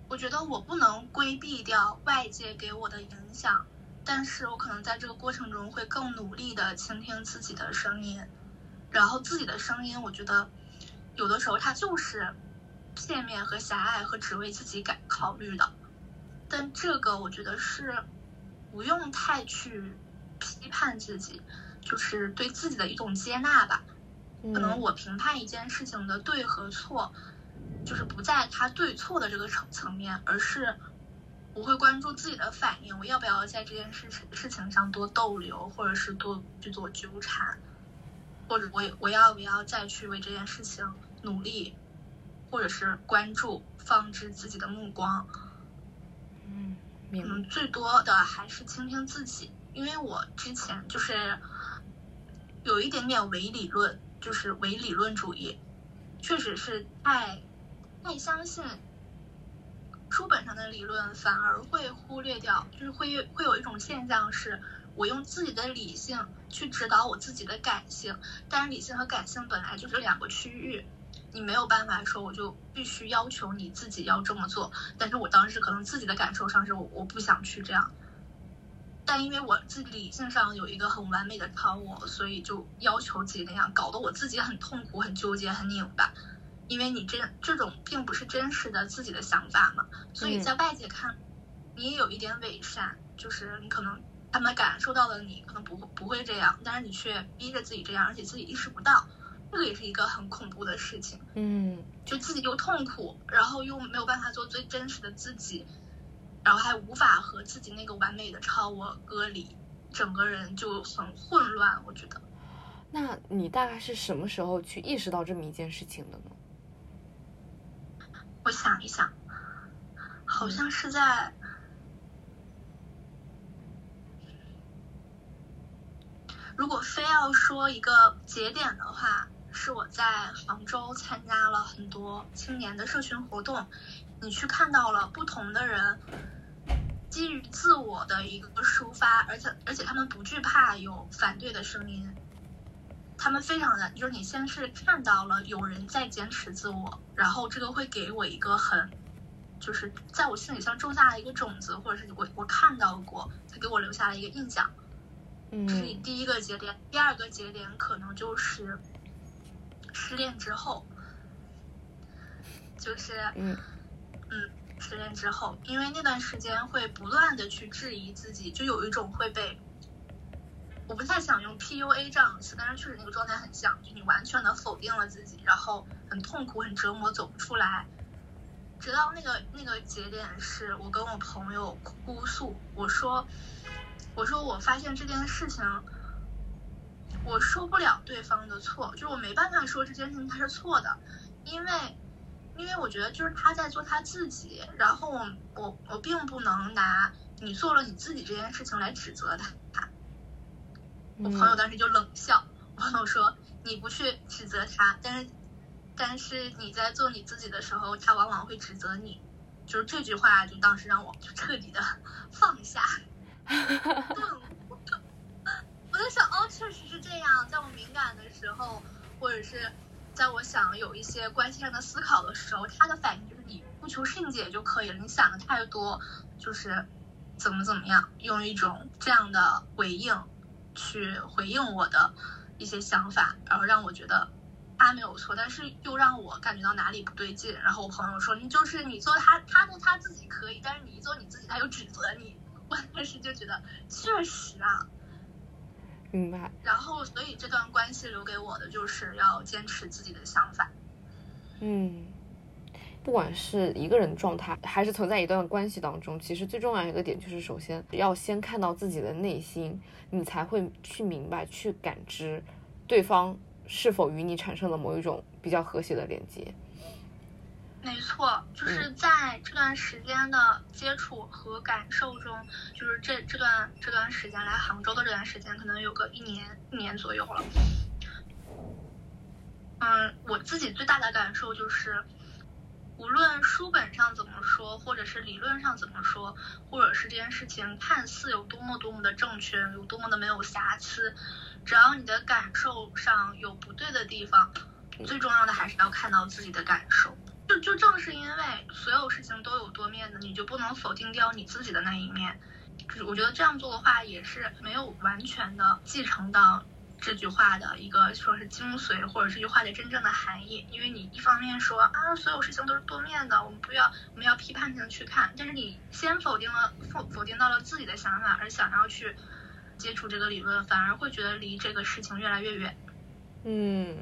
Speaker 1: 我觉得我不能规避掉外界给我的影响，但是我可能在这个过程中会更努力的倾听自己的声音，然后自己的声音，我觉得有的时候它就是。片面和狭隘和只为自己感考虑的，但这个我觉得是不用太去批判自己，就是对自己的一种接纳吧。可能我评判一件事情的对和错，就是不在它对错的这个层层面，而是我会关注自己的反应，我要不要在这件事情事情上多逗留，或者是多去做纠缠，或者我我要不要再去为这件事情努力。或者是关注，放置自己的目光，
Speaker 2: 嗯，
Speaker 1: 最多的还是倾听自己，因为我之前就是有一点点伪理论，就是伪理论主义，确实是太太相信书本上的理论，反而会忽略掉，就是会会有一种现象是，我用自己的理性去指导我自己的感性，但是理性和感性本来就是两个区域。你没有办法说，我就必须要求你自己要这么做。但是我当时可能自己的感受上是我我不想去这样，但因为我自己理性上有一个很完美的超我，所以就要求自己那样，搞得我自己很痛苦、很纠结、很拧巴。因为你这这种并不是真实的自己的想法嘛，所以在外界看，你也有一点伪善，就是你可能他们感受到了你可能不不会这样，但是你却逼着自己这样，而且自己意识不到。这个也是一个很恐怖的事情，
Speaker 2: 嗯，
Speaker 1: 就自己又痛苦，然后又没有办法做最真实的自己，然后还无法和自己那个完美的超我隔离，整个人就很混乱。我觉得，
Speaker 2: 那你大概是什么时候去意识到这么一件事情的呢？
Speaker 1: 我想一想，好像是在，如果非要说一个节点的话。是我在杭州参加了很多青年的社群活动，你去看到了不同的人基于自我的一个抒发，而且而且他们不惧怕有反对的声音，他们非常的就是你先是看到了有人在坚持自我，然后这个会给我一个很就是在我心里像种下了一个种子，或者是我我看到过，他给我留下了一个印象，嗯这是第一个节点，第二个节点可能就是。失恋之后，就是嗯嗯，失恋之后，因为那段时间会不断的去质疑自己，就有一种会被，我不太想用 PUA 这样的词，但是确实那个状态很像，就你完全的否定了自己，然后很痛苦、很折磨，走不出来。直到那个那个节点，是我跟我朋友哭诉，我说，我说我发现这件事情。我说不了对方的错，就是我没办法说这件事情他是错的，因为，因为我觉得就是他在做他自己，然后我我我并不能拿你做了你自己这件事情来指责他。我朋友当时就冷笑，我朋友说你不去指责他，但是但是你在做你自己的时候，他往往会指责你，就是这句话就当时让我就彻底的 放下。我在想，哦，确实是这样。在我敏感的时候，或者是在我想有一些关系上的思考的时候，他的反应就是你不求甚解就可以了。你想的太多，就是怎么怎么样，用一种这样的回应去回应我的一些想法，然后让我觉得他没有错，但是又让我感觉到哪里不对劲。然后我朋友说，你就是你做他，他做他自己可以，但是你一做你自己，他又指责你。我当时就觉得，确实啊。
Speaker 2: 明白。
Speaker 1: 然后，所以这段关系留给我的就是要坚持自己的想法。
Speaker 2: 嗯，不管是一个人状态，还是存在一段关系当中，其实最重要一个点就是，首先要先看到自己的内心，你才会去明白、去感知对方是否与你产生了某一种比较和谐的连接。
Speaker 1: 没错，就是在这段时间的接触和感受中，就是这这段这段时间来杭州的这段时间，可能有个一年一年左右了。嗯，我自己最大的感受就是，无论书本上怎么说，或者是理论上怎么说，或者是这件事情看似有多么多么的正确，有多么的没有瑕疵，只要你的感受上有不对的地方，最重要的还是要看到自己的感受。就就正是因为所有事情都有多面的，你就不能否定掉你自己的那一面。就是我觉得这样做的话，也是没有完全的继承到这句话的一个说是精髓，或者这句话的真正的含义。因为你一方面说啊，所有事情都是多面的，我们不要我们要批判性去看，但是你先否定了否否定到了自己的想法，而想要去接触这个理论，反而会觉得离这个事情越来越远。
Speaker 2: 嗯。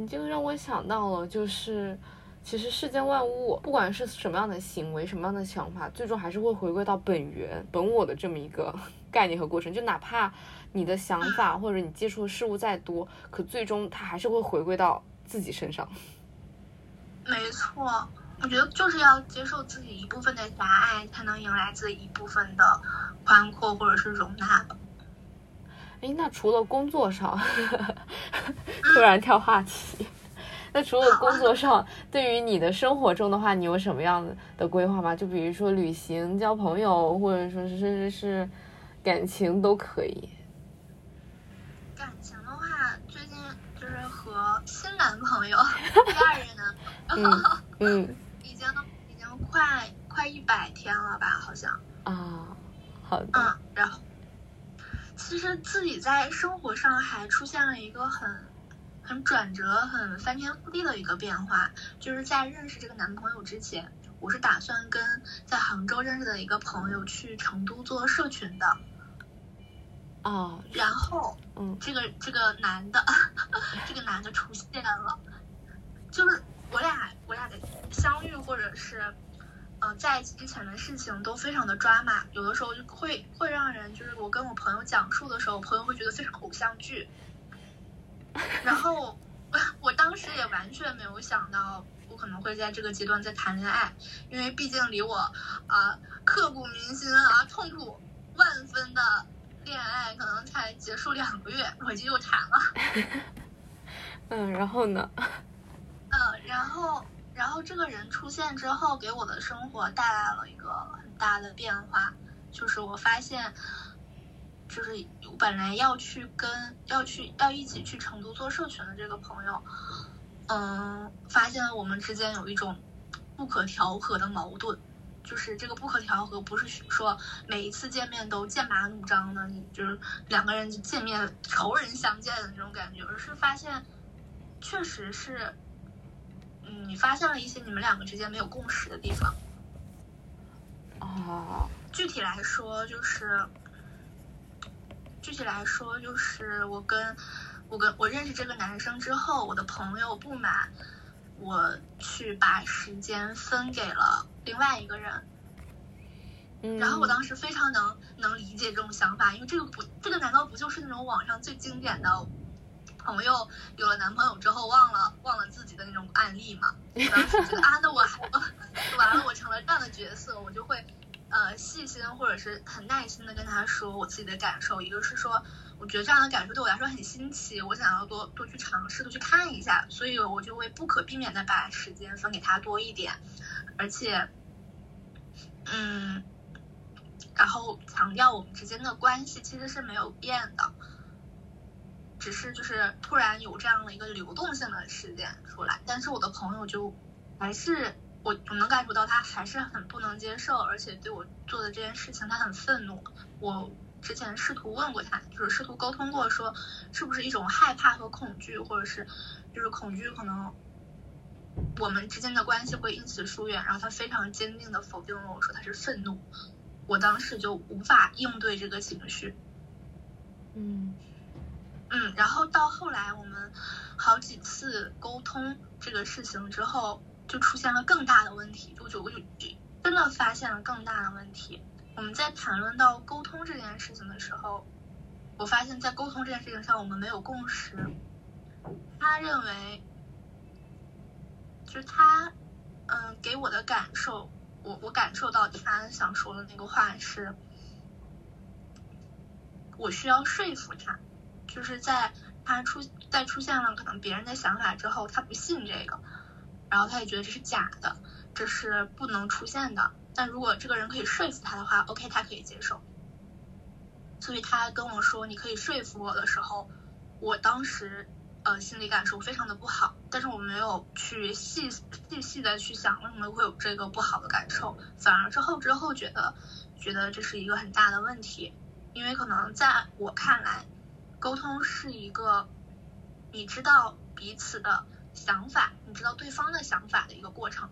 Speaker 2: 你这个让我想到了，就是其实世间万物，不管是什么样的行为、什么样的想法，最终还是会回归到本源、本我的这么一个 概念和过程。就哪怕你的想法或者你接触的事物再多，可最终它还是会回归到自己身上。
Speaker 1: 没错，我觉得就是要接受自己一部分的狭隘，才能迎来自己一部分的宽阔或者是容纳。
Speaker 2: 哎，那除了工作上，突然跳话题，那除了工作上，对于你的生活中的话，你有什么样的规划吗？就比如说旅行、交朋友，或者说是甚至是感情都可以。
Speaker 1: 感情的话，最近就是和新男朋友第二任男朋友，
Speaker 2: 嗯，
Speaker 1: 已经已经快快一百天了吧，好像
Speaker 2: 啊，好的，
Speaker 1: 嗯，然后。其实自己在生活上还出现了一个很很转折、很翻天覆地的一个变化，就是在认识这个男朋友之前，我是打算跟在杭州认识的一个朋友去成都做社群的。
Speaker 2: 哦，
Speaker 1: 然后，
Speaker 2: 嗯，
Speaker 1: 这个这个男的，这个男的出现了，就是我俩我俩的相遇，或者是。呃，在一起之前的事情都非常的抓马，有的时候就会会让人就是我跟我朋友讲述的时候，朋友会觉得非常偶像剧。然后 我当时也完全没有想到我可能会在这个阶段在谈恋爱，因为毕竟离我啊刻骨铭心啊痛苦万分的恋爱可能才结束两个月，我就又谈了。
Speaker 2: 嗯，然后呢？
Speaker 1: 嗯，然后。然后这个人出现之后，给我的生活带来了一个很大的变化，就是我发现，就是本来要去跟要去要一起去成都做社群的这个朋友，嗯，发现我们之间有一种不可调和的矛盾，就是这个不可调和不是说每一次见面都剑拔弩张的，就是两个人见面仇人相见的那种感觉，而是发现确实是。嗯，你发现了一些你们两个之间没有共识的地方。
Speaker 2: 哦，
Speaker 1: 具体来说就是，具体来说就是我跟我跟我认识这个男生之后，我的朋友不满我去把时间分给了另外一个人。
Speaker 2: 嗯，
Speaker 1: 然后我当时非常能能理解这种想法，因为这个不，这个难道不就是那种网上最经典的？朋友有了男朋友之后忘了忘了自己的那种案例嘛？当时觉得啊，那我还完了，我成了这样的角色，我就会呃细心或者是很耐心的跟他说我自己的感受。一个是说，我觉得这样的感受对我来说很新奇，我想要多多去尝试，多去看一下，所以我就会不可避免的把时间分给他多一点，而且嗯，然后强调我们之间的关系其实是没有变的。只是就是突然有这样的一个流动性的事件出来，但是我的朋友就还是我我能感受到他还是很不能接受，而且对我做的这件事情他很愤怒。我之前试图问过他，就是试图沟通过，说是不是一种害怕和恐惧，或者是就是恐惧可能我们之间的关系会因此疏远。然后他非常坚定的否定了我说他是愤怒，我当时就无法应对这个情绪。
Speaker 2: 嗯。
Speaker 1: 嗯，然后到后来我们好几次沟通这个事情之后，就出现了更大的问题，就就我就真的发现了更大的问题。我们在谈论到沟通这件事情的时候，我发现，在沟通这件事情上我们没有共识。他认为，就是他，嗯，给我的感受，我我感受到他想说的那个话是，我需要说服他。就是在他出在出现了可能别人的想法之后，他不信这个，然后他也觉得这是假的，这是不能出现的。但如果这个人可以说服他的话，OK，他可以接受。所以他跟我说你可以说服我的时候，我当时呃心理感受非常的不好，但是我没有去细细细的去想为什么会有这个不好的感受，反而之后之后觉得觉得这是一个很大的问题，因为可能在我看来。沟通是一个你知道彼此的想法，你知道对方的想法的一个过程，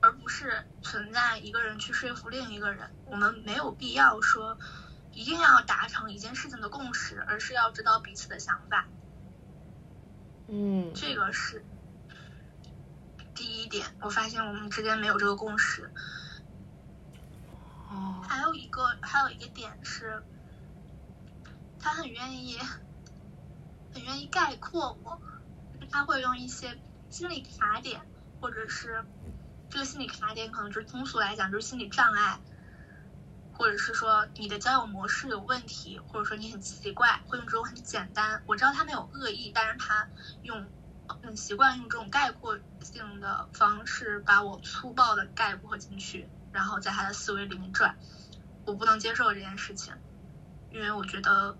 Speaker 1: 而不是存在一个人去说服另一个人。我们没有必要说一定要达成一件事情的共识，而是要知道彼此的想法。
Speaker 2: 嗯，
Speaker 1: 这个是第一点。我发现我们之间没有这个共识。
Speaker 2: 哦，
Speaker 1: 还有一个还有一个点是。他很愿意，很愿意概括我，他会用一些心理卡点，或者是这个心理卡点，可能就是通俗来讲就是心理障碍，或者是说你的交友模式有问题，或者说你很奇怪，会用这种很简单，我知道他没有恶意，但是他用很习惯用这种概括性的方式把我粗暴的概括进去，然后在他的思维里面转，我不能接受这件事情，因为我觉得。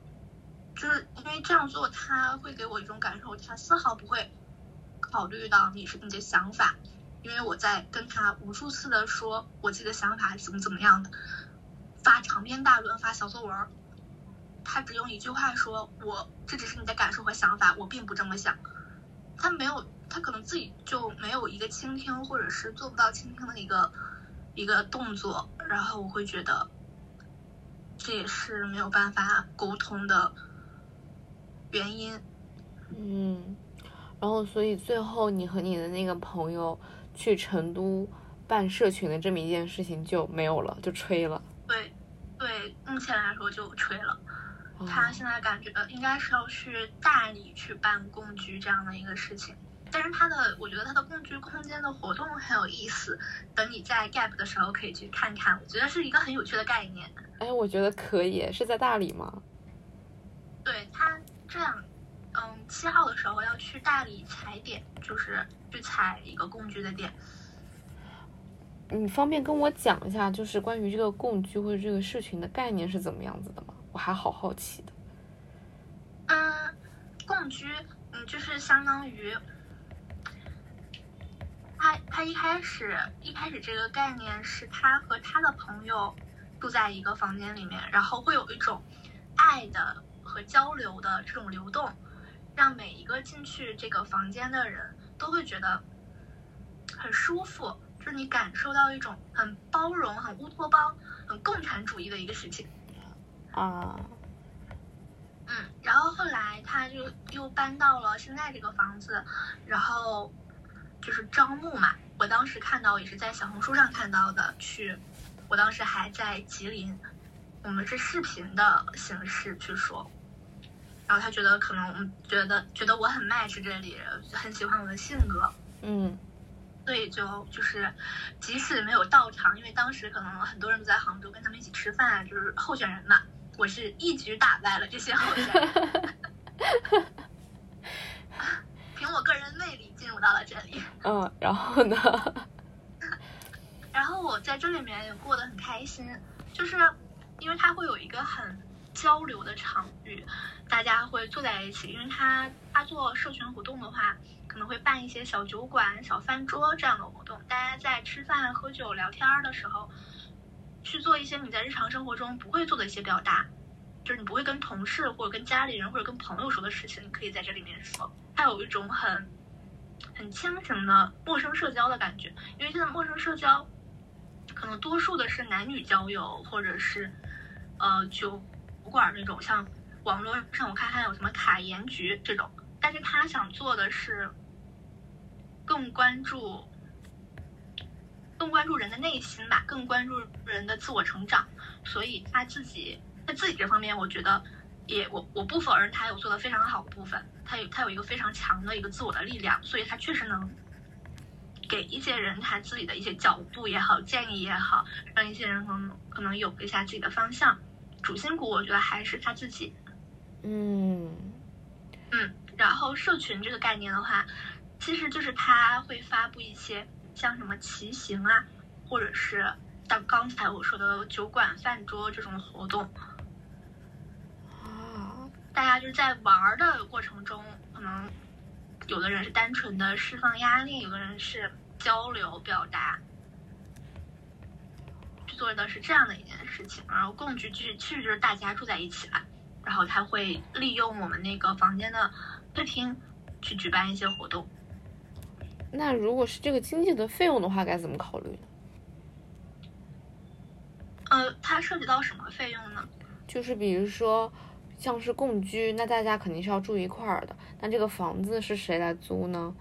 Speaker 1: 就是因为这样做，他会给我一种感受，他丝毫不会考虑到你是你的想法。因为我在跟他无数次的说我自己的想法怎么怎么样的，发长篇大论，发小作文，他只用一句话说我这只是你的感受和想法，我并不这么想。他没有，他可能自己就没有一个倾听，或者是做不到倾听的一个一个动作。然后我会觉得这也是没有办法沟通的。原因，
Speaker 2: 嗯，然后所以最后你和你的那个朋友去成都办社群的这么一件事情就没有了，就吹了。
Speaker 1: 对，对，目前来说就吹了。他现在感觉应该是要去大理去办共居这样的一个事情，但是他的我觉得他的共居空间的活动很有意思，等你在 gap 的时候可以去看看，我觉得是一个很有趣的概念。
Speaker 2: 哎，我觉得可以，是在大理吗？
Speaker 1: 对他。这样，嗯，七号的时候要去大理踩点，就是去踩一个共居的点。
Speaker 2: 你方便跟我讲一下，就是关于这个共居或者这个社群的概念是怎么样子的吗？我还好好奇的。
Speaker 1: 嗯，共居，嗯，就是相当于，他他一开始一开始这个概念是他和他的朋友住在一个房间里面，然后会有一种爱的。和交流的这种流动，让每一个进去这个房间的人都会觉得很舒服，就是你感受到一种很包容、很乌托邦、很共产主义的一个事情。
Speaker 2: 啊，
Speaker 1: 嗯，然后后来他就又搬到了现在这个房子，然后就是招募嘛。我当时看到也是在小红书上看到的，去，我当时还在吉林，我们是视频的形式去说。然后他觉得可能觉得觉得我很 match 这里，很喜欢我的性格，
Speaker 2: 嗯，
Speaker 1: 所以就就是即使没有到场，因为当时可能很多人都在杭州跟他们一起吃饭，就是候选人嘛，我是一举打败了这些候选人，凭我个人魅力进入到了这里。
Speaker 2: 嗯，然后呢？
Speaker 1: 然后我在这里面也过得很开心，就是因为他会有一个很交流的场域。大家会坐在一起，因为他他做社群活动的话，可能会办一些小酒馆、小饭桌这样的活动。大家在吃饭、喝酒、聊天的时候，去做一些你在日常生活中不会做的一些表达，就是你不会跟同事或者跟家里人或者跟朋友说的事情，你可以在这里面说。它有一种很很清醒的陌生社交的感觉，因为现在陌生社交可能多数的是男女交友，或者是呃酒馆那种像。网络上我看还有什么卡颜局这种，但是他想做的是更关注，更关注人的内心吧，更关注人的自我成长，所以他自己在自己这方面，我觉得也我我不否认他有做的非常好的部分，他有他有一个非常强的一个自我的力量，所以他确实能给一些人他自己的一些角度也好，建议也好，让一些人可能可能有一下自己的方向。主心骨我觉得还是他自己。
Speaker 2: 嗯
Speaker 1: 嗯，然后社群这个概念的话，其实就是他会发布一些像什么骑行啊，或者是像刚才我说的酒馆饭桌这种活动
Speaker 2: 哦，
Speaker 1: 大家就是在玩的过程中，可能有的人是单纯的释放压力，有的人是交流表达，去做的是这样的一件事情，然后共居其实其实就是大家住在一起了。然后他会利用我们那个房间的客厅去举办一些活动。
Speaker 2: 那如果是这个经济的费用的话，该怎么考虑呢？
Speaker 1: 呃，它涉及到什么费用呢？
Speaker 2: 就是比如说，像是共居，那大家肯定是要住一块儿的。那这个房子是谁来租呢？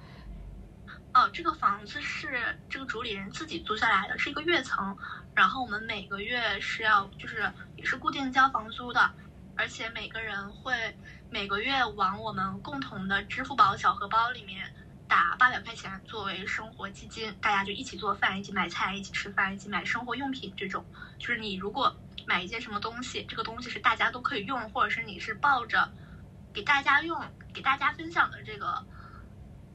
Speaker 1: 哦，这个房子是这个主理人自己租下来的，是一个跃层。然后我们每个月是要，就是也是固定交房租的。而且每个人会每个月往我们共同的支付宝小荷包里面打八百块钱作为生活基金，大家就一起做饭，一起买菜，一起吃饭，一起买生活用品。这种就是你如果买一件什么东西，这个东西是大家都可以用，或者是你是抱着给大家用、给大家分享的这个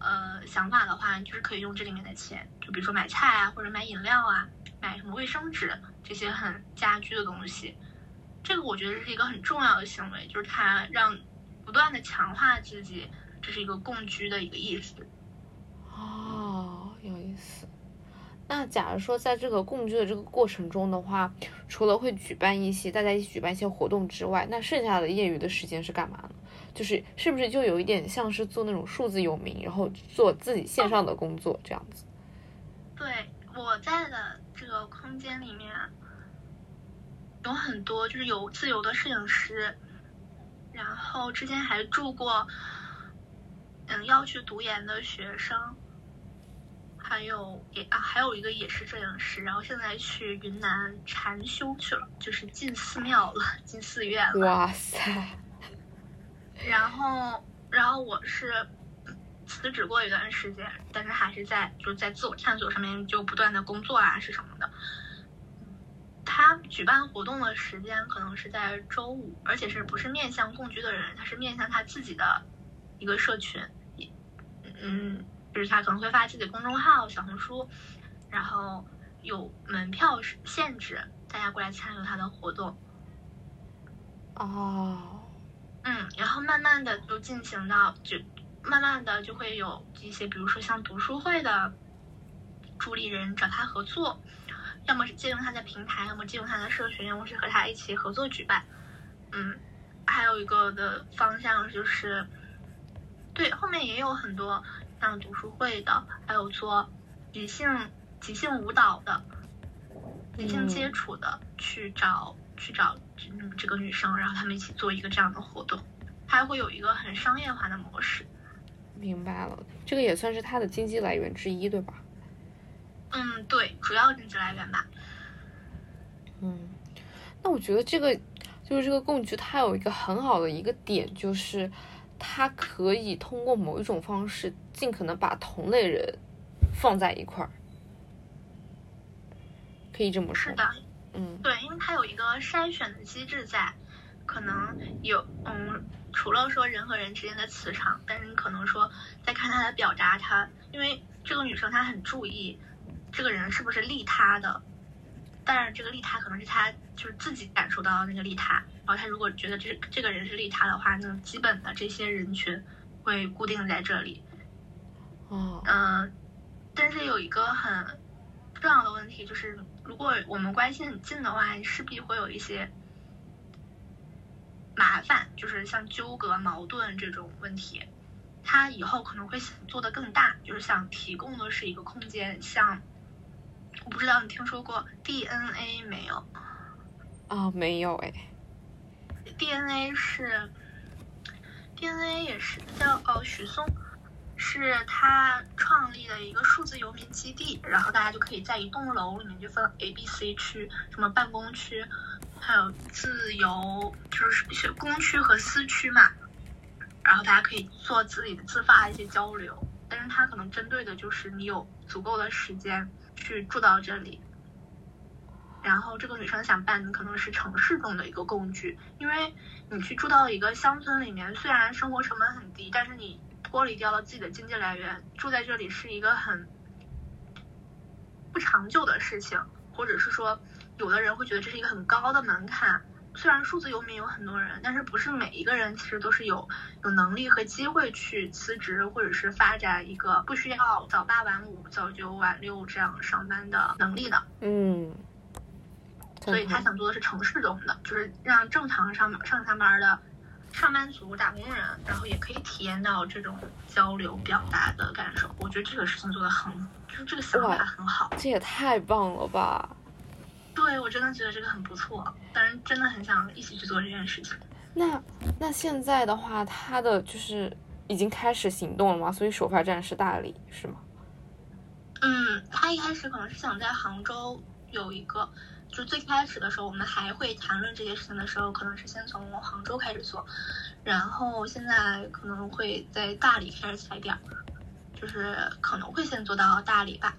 Speaker 1: 呃想法的话，就是可以用这里面的钱。就比如说买菜啊，或者买饮料啊，买什么卫生纸这些很家居的东西。这个我觉得是一个很重要的行为，就是它让不断的强化自己，这是一个共居的一个意识。
Speaker 2: 哦，有意思。那假如说在这个共居的这个过程中的话，除了会举办一些大家一起举办一些活动之外，那剩下的业余的时间是干嘛呢？就是是不是就有一点像是做那种数字游民，然后做自己线上的工作这样子？
Speaker 1: 对，我在的这个空间里面。有很多就是有自由的摄影师，然后之前还住过，嗯，要去读研的学生，还有也啊，还有一个也是摄影师，然后现在去云南禅修去了，就是进寺庙了，进寺院了。
Speaker 2: 哇塞！
Speaker 1: 然后，然后我是辞职过一段时间，但是还是在就是在自我探索上面就不断的工作啊，是什么的。他举办活动的时间可能是在周五，而且是不是面向共居的人，他是面向他自己的一个社群，嗯，就是他可能会发自己的公众号、小红书，然后有门票限制，大家过来参与他的活动。
Speaker 2: 哦，
Speaker 1: 嗯，然后慢慢的就进行到，就慢慢的就会有一些，比如说像读书会的主理人找他合作。要么是借用他的平台，要么借用他的社群，要么是和他一起合作举办。嗯，还有一个的方向就是，对，后面也有很多像读书会的，还有做即兴即兴舞蹈的，即兴接触的，去找去找嗯这个女生，然后他们一起做一个这样的活动，还会有一个很商业化的模式。
Speaker 2: 明白了，这个也算是他的经济来源之一，对吧？
Speaker 1: 嗯，对，主要经济来源吧。
Speaker 2: 嗯，那我觉得这个就是这个共居，它有一个很好的一个点，就是它可以通过某一种方式，尽可能把同类人放在一块儿，可以这么说。
Speaker 1: 是的，
Speaker 2: 嗯，
Speaker 1: 对，因为它有一个筛选的机制在，可能有，嗯，除了说人和人之间的磁场，但是你可能说在看他的表达，他因为这个女生她很注意。这个人是不是利他的？但是这个利他可能是他就是自己感受到的那个利他。然后他如果觉得这这个人是利他的话，那基本的这些人群会固定在这里。
Speaker 2: 哦。
Speaker 1: 嗯，但是有一个很重要的问题就是，如果我们关系很近的话，势必会有一些麻烦，就是像纠葛、矛盾这种问题。他以后可能会想做的更大，就是想提供的是一个空间，像。我不知道你听说过 DNA 没有？
Speaker 2: 啊，没有哎。
Speaker 1: DNA 是 DNA 也是叫哦许嵩，是他创立的一个数字游民基地，然后大家就可以在一栋楼里面就分 A、B、C 区，什么办公区，还有自由就是一些公区和私区嘛，然后大家可以做自己的自发一些交流，但是它可能针对的就是你有足够的时间。去住到这里，然后这个女生想办的可能是城市中的一个工具，因为你去住到一个乡村里面，虽然生活成本很低，但是你脱离掉了自己的经济来源，住在这里是一个很不长久的事情，或者是说，有的人会觉得这是一个很高的门槛。虽然数字游民有很多人，但是不是每一个人其实都是有有能力和机会去辞职或者是发展一个不需要早八晚五、早九晚六这样上班的能力的。
Speaker 2: 嗯，
Speaker 1: 所以他想做的是城市中的，就是让正常上上下班的上班族、打工人，然后也可以体验到这种交流表达的感受。我觉得这个事情做的很，就是这个想法很好。
Speaker 2: 这也太棒了吧！
Speaker 1: 对，我真的觉得这个很不错，当然真的很想一起去做这件事情。
Speaker 2: 那那现在的话，他的就是已经开始行动了吗？所以首发站是大理，是吗？
Speaker 1: 嗯，他一开始可能是想在杭州有一个，就最开始的时候，我们还会谈论这些事情的时候，可能是先从杭州开始做，然后现在可能会在大理开始踩点，就是可能会先做到大理吧，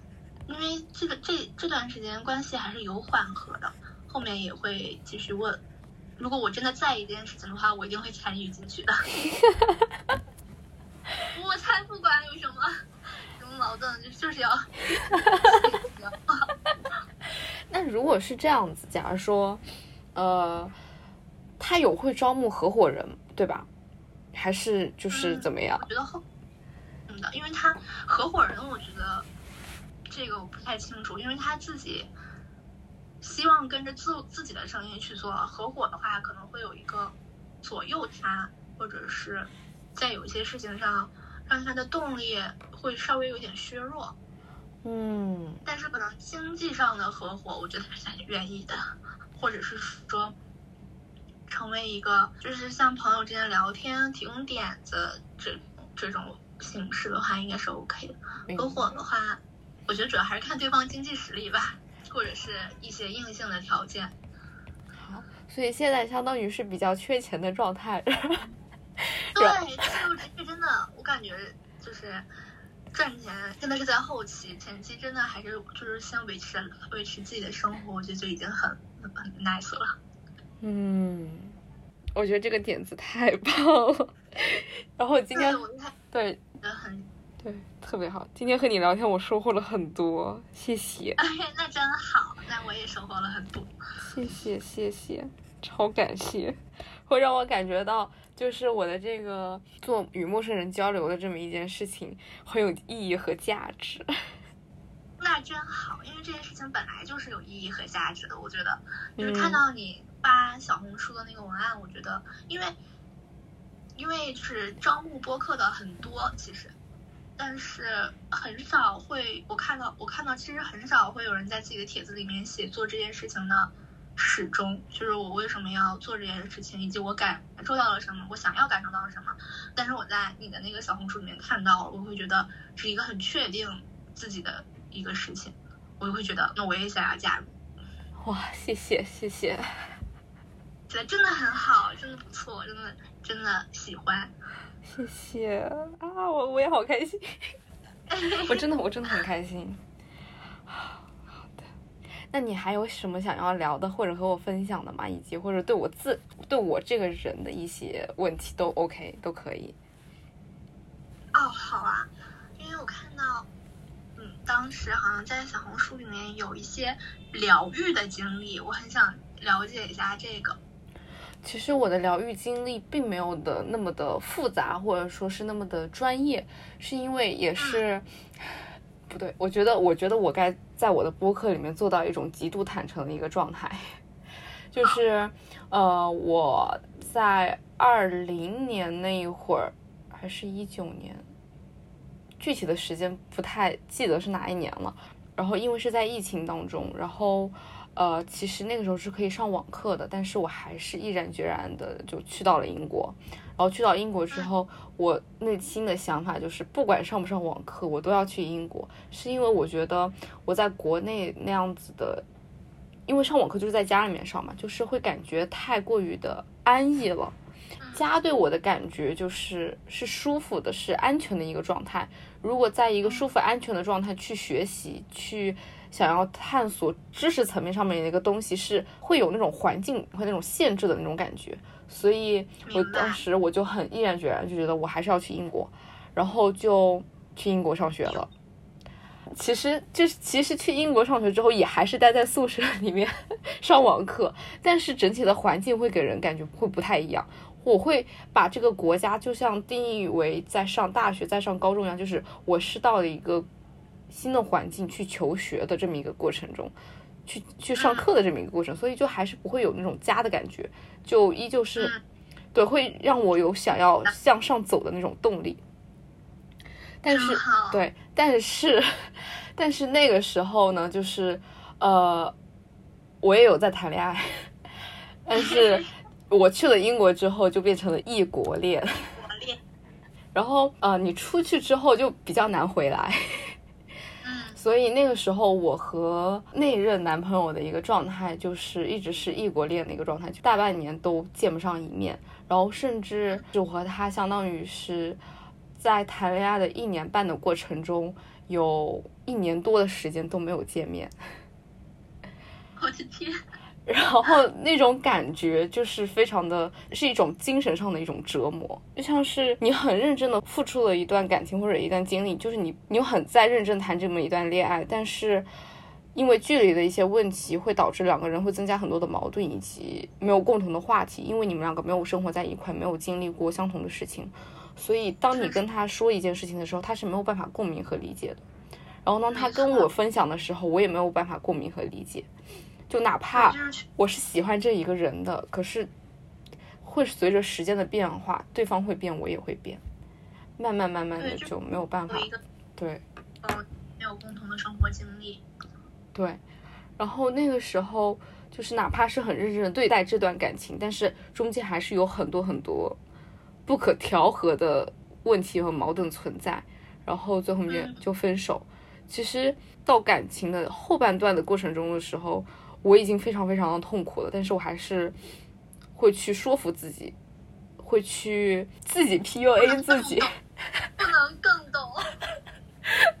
Speaker 1: 因为这个这这段时间关系还是有缓和的，后面也会继续问。如果我真的在意这件事情的话，我一定会参与进去的。我才不管有什么什么矛盾，就就是要。
Speaker 2: 那如果是这样子，假如说，呃，他有会招募合伙人，对吧？还是就是怎么样？
Speaker 1: 我觉得后，嗯的，因为他合伙人，我觉得这个我不太清楚，因为他自己希望跟着自自己的生意去做，合伙的话可能会有一个左右他，或者是在有一些事情上让他的动力会稍微有点削弱。
Speaker 2: 嗯，
Speaker 1: 但是可能经济上的合伙，我觉得是很愿意的，或者是说。成为一个就是像朋友之间聊天、提供点子这这种形式的话，应该是 OK 的。合伙的话，我觉得主要还是看对方经济实力吧，或者是一些硬性的条件。
Speaker 2: 好，所以现在相当于是比较缺钱的状态。对，
Speaker 1: 自由职业真的，我感觉就是赚钱真的是在后期，前期真的还是就是先维持维持自己的生活，我觉得就已经很很 nice 了。
Speaker 2: 嗯，我觉得这个点子太棒了。然后今天对，
Speaker 1: 很
Speaker 2: 对，特别好。今天和你聊天，我收获了很多，谢谢。
Speaker 1: 哎，那真好，那我也收获了很多。
Speaker 2: 谢谢谢谢，超感谢，会让我感觉到，就是我的这个做与陌生人交流的这么一件事情很有意义和价值。
Speaker 1: 那真好，因为这件事情本来就是有意义和价值的。我觉得，就是看到你。发小红书的那个文案，我觉得，因为，因为就是招募播客的很多，其实，但是很少会我看到，我看到其实很少会有人在自己的帖子里面写做这件事情的始终，就是我为什么要做这件事情，以及我感受到了什么，我想要感受到了什么。但是我在你的那个小红书里面看到，我会觉得是一个很确定自己的一个事情，我就会觉得，那我也想要加入。
Speaker 2: 哇，谢谢谢谢。
Speaker 1: 觉得真的很好，真的不错，真的真的喜欢，
Speaker 2: 谢谢啊，我我也好开心，我真的我真的很开心。那你还有什么想要聊的或者和我分享的吗？以及或者对我自对我这个人的一些问题都 OK 都可以。
Speaker 1: 哦，好啊，因为我看到，嗯，当时好像在小红书里面有一些疗愈的经历，我很想了解一下这个。
Speaker 2: 其实我的疗愈经历并没有的那么的复杂，或者说是那么的专业，是因为也是不对。我觉得，我觉得我该在我的播客里面做到一种极度坦诚的一个状态，就是呃，我在二零年那一会儿，还是一九年，具体的时间不太记得是哪一年了。然后因为是在疫情当中，然后。呃，其实那个时候是可以上网课的，但是我还是毅然决然的就去到了英国。然后去到英国之后，我内心的想法就是，不管上不上网课，我都要去英国。是因为我觉得我在国内那样子的，因为上网课就是在家里面上嘛，就是会感觉太过于的安逸了。家对我的感觉就是是舒服的，是安全的一个状态。如果在一个舒服安全的状态去学习，去。想要探索知识层面上面的一个东西，是会有那种环境和那种限制的那种感觉，所以我当时我就很毅然决然，就觉得我还是要去英国，然后就去英国上学了。其实就是其实去英国上学之后，也还是待在宿舍里面 上网课，但是整体的环境会给人感觉会不太一样。我会把这个国家就像定义为在上大学、在上高中一样，就是我是到了一个。新的环境去求学的这么一个过程中，去去上课的这么一个过程，所以就还是不会有那种家的感觉，就依旧是，对，会让我有想要向上走的那种动力。但是，对，但是，但是那个时候呢，就是呃，我也有在谈恋爱，但是 我去了英国之后就变成了异国恋，然后呃，你出去之后就比较难回来。所以那个时候，我和那任男朋友的一个状态就是一直是异国恋的一个状态，就大半年都见不上一面。然后甚至就和他相当于是在谈恋爱的一年半的过程中，有一年多的时间都没有见面。
Speaker 1: 我的天！
Speaker 2: 然后那种感觉就是非常的，是一种精神上的一种折磨，就像是你很认真的付出了一段感情或者一段经历，就是你你又很在认真谈这么一段恋爱，但是因为距离的一些问题，会导致两个人会增加很多的矛盾，以及没有共同的话题，因为你们两个没有生活在一块，没有经历过相同的事情，所以当你跟他说一件事情的时候，他是没有办法共鸣和理解的。然后当他跟我分享的时候，我也没有办法共鸣和理解。就哪怕我是喜欢这一个人的，可是会随着时间的变化，对方会变，我也会变，慢慢慢慢的就没有办法。对，
Speaker 1: 嗯，没有共同的生活经历。
Speaker 2: 对，然后那个时候就是哪怕是很认真的对待这段感情，但是中间还是有很多很多不可调和的问题和矛盾存在，然后最后面就分手。其实到感情的后半段的过程中的时候。我已经非常非常的痛苦了，但是我还是会去说服自己，会去自己 PUA 自己，
Speaker 1: 不能更懂。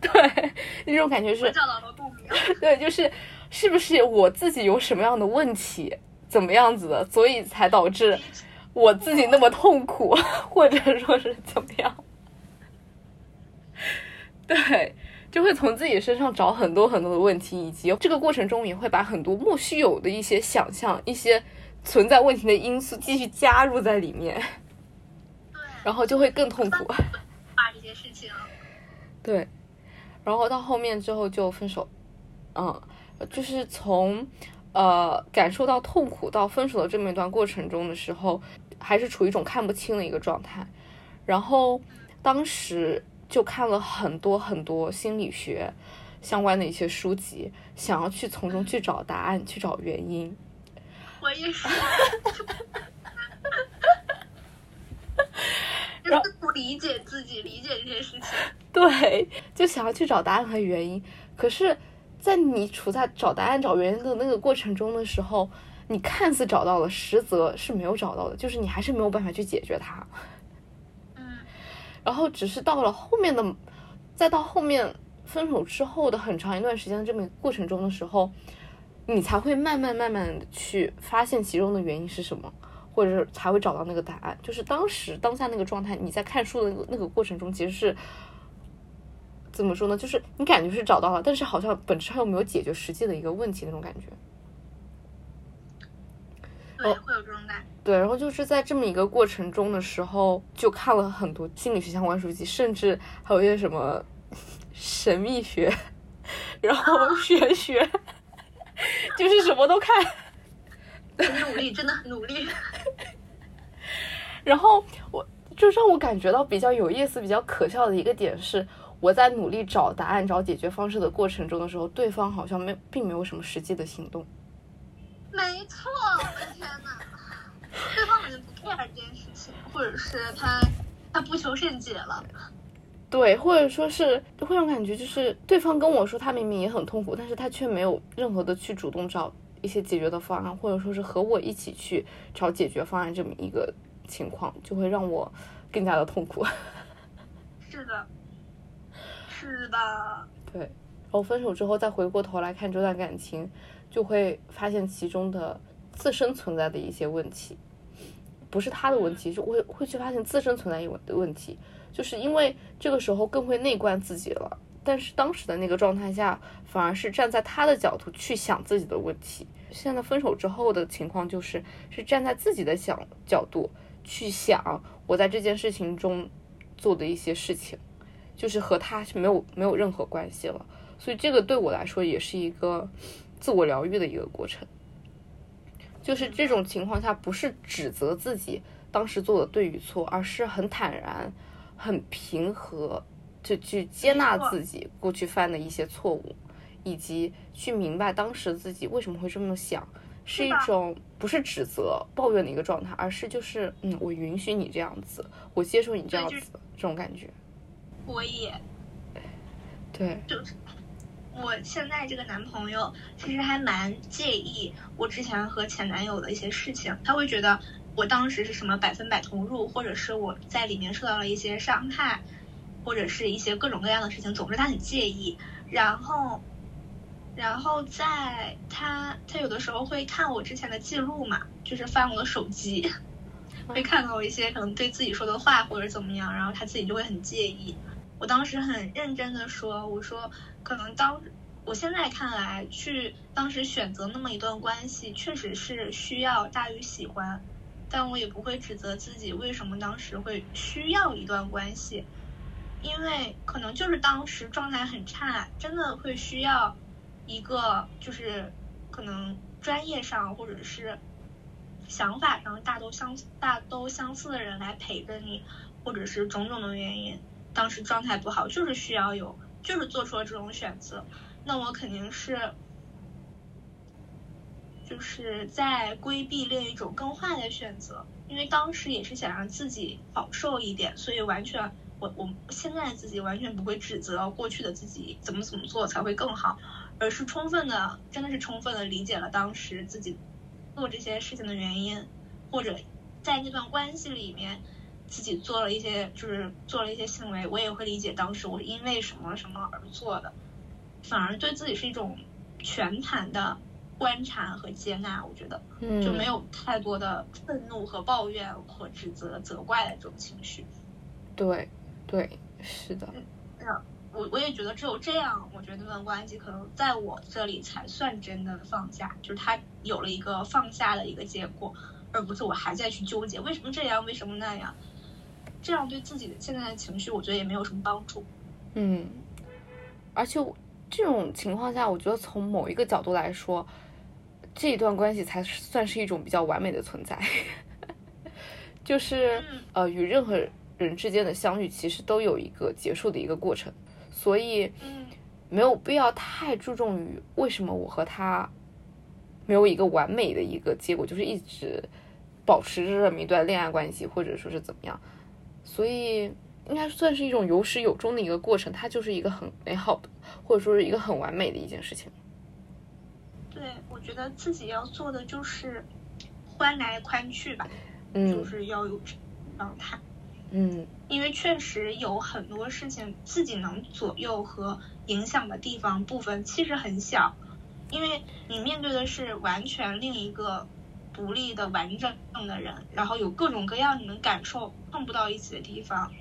Speaker 2: 对，那种感觉是。对，就是是不是我自己有什么样的问题，怎么样子的，所以才导致我自己那么痛苦，或者说是怎么样？对。就会从自己身上找很多很多的问题，以及这个过程中也会把很多莫须有的一些想象、一些存在问题的因素继续加入在里面，
Speaker 1: 对，
Speaker 2: 然后就会更痛苦。
Speaker 1: 把这些事情，
Speaker 2: 对，然后到后面之后就分手，嗯，就是从呃感受到痛苦到分手的这么一段过程中的时候，还是处于一种看不清的一个状态，然后当时。就看了很多很多心理学相关的一些书籍，想要去从中去找答案，去找原因。
Speaker 1: 我也是，就是不理解自己，理解这件事情。
Speaker 2: 对，就想要去找答案和原因。可是，在你处在找答案、找原因的那个过程中的时候，你看似找到了，实则是没有找到的，就是你还是没有办法去解决它。然后只是到了后面的，再到后面分手之后的很长一段时间的这么过程中的时候，你才会慢慢慢慢的去发现其中的原因是什么，或者是才会找到那个答案。就是当时当下那个状态，你在看书的那个那个过程中，其实是怎么说呢？就是你感觉是找到了，但是好像本质上又没有解决实际的一个问题那种感觉。
Speaker 1: 对，会有这种感觉。
Speaker 2: 对，然后就是在这么一个过程中的时候，就看了很多心理学相关书籍，甚至还有一些什么神秘学，然后 玄学，就是什么都看。
Speaker 1: 很努力，真的很努力。
Speaker 2: 然后我就让我感觉到比较有意思、比较可笑的一个点是，我在努力找答案、找解决方式的过程中的时候，对方好像没并没有什么实际的行动。
Speaker 1: 没错，我的天呐，对方好像不 care 这件事情，或者是他他不求甚解了。
Speaker 2: 对，或者说是会让感觉就是对方跟我说他明明也很痛苦，但是他却没有任何的去主动找一些解决的方案，或者说是和我一起去找解决方案这么一个情况，就会让我更加的痛苦。
Speaker 1: 是的，是的。
Speaker 2: 对，然后分手之后再回过头来看这段感情。就会发现其中的自身存在的一些问题，不是他的问题，就会会去发现自身存在有的问题，就是因为这个时候更会内观自己了。但是当时的那个状态下，反而是站在他的角度去想自己的问题。现在分手之后的情况就是，是站在自己的想角度去想我在这件事情中做的一些事情，就是和他是没有没有任何关系了。所以这个对我来说也是一个。自我疗愈的一个过程，就是这种情况下，不是指责自己当时做的对与错，而是很坦然、很平和，就去接纳自己过去犯的一些错误，以及去明白当时自己为什么会这么想，是一种不是指责、抱怨的一个状态，而是就是嗯，我允许你这样子，我接受你这样子这种感觉。
Speaker 1: 我也，
Speaker 2: 对，
Speaker 1: 就是。我现在这个男朋友其实还蛮介意我之前和前男友的一些事情，他会觉得我当时是什么百分百投入，或者是我在里面受到了一些伤害，或者是一些各种各样的事情，总之他很介意。然后，然后在他他有的时候会看我之前的记录嘛，就是翻我的手机，会看到一些可能对自己说的话或者怎么样，然后他自己就会很介意。我当时很认真的说，我说可能当我现在看来，去当时选择那么一段关系，确实是需要大于喜欢，但我也不会指责自己为什么当时会需要一段关系。因为可能就是当时状态很差，真的会需要一个就是可能专业上或者是想法上大都相大都相似的人来陪着你，或者是种种的原因，当时状态不好，就是需要有，就是做出了这种选择。那我肯定是就是在规避另一种更坏的选择，因为当时也是想让自己好受一点，所以完全。我我现在自己完全不会指责过去的自己怎么怎么做才会更好，而是充分的，真的是充分的理解了当时自己做这些事情的原因，或者在那段关系里面自己做了一些就是做了一些行为，我也会理解当时我是因为什么什么而做的，反而对自己是一种全盘的观察和接纳，我觉得就没有太多的愤怒和抱怨和指责责怪的这种情绪，
Speaker 2: 对。对，是的。
Speaker 1: 那我我也觉得只有这样，我觉得那段关系可能在我这里才算真的放下，就是他有了一个放下的一个结果，而不是我还在去纠结为什么这样，为什么那样。这样对自己的现在的情绪，我觉得也没有什么帮助。
Speaker 2: 嗯，而且这种情况下，我觉得从某一个角度来说，这一段关系才算是一种比较完美的存在，就是呃，与任何。人之间的相遇其实都有一个结束的一个过程，所以没有必要太注重于为什么我和他没有一个完美的一个结果，就是一直保持着这么一段恋爱关系，或者说是怎么样。所以应该算是一种有始有终的一个过程，它就是一个很美好的，或者说是一个很完美的一件事情。
Speaker 1: 对，我觉得自己要做的就是欢来宽去吧，
Speaker 2: 嗯，
Speaker 1: 就是要有状态。
Speaker 2: 嗯，
Speaker 1: 因为确实有很多事情自己能左右和影响的地方部分其实很小，因为你面对的是完全另一个独立的完整的人，然后有各种各样你们感受碰不到一起的地方，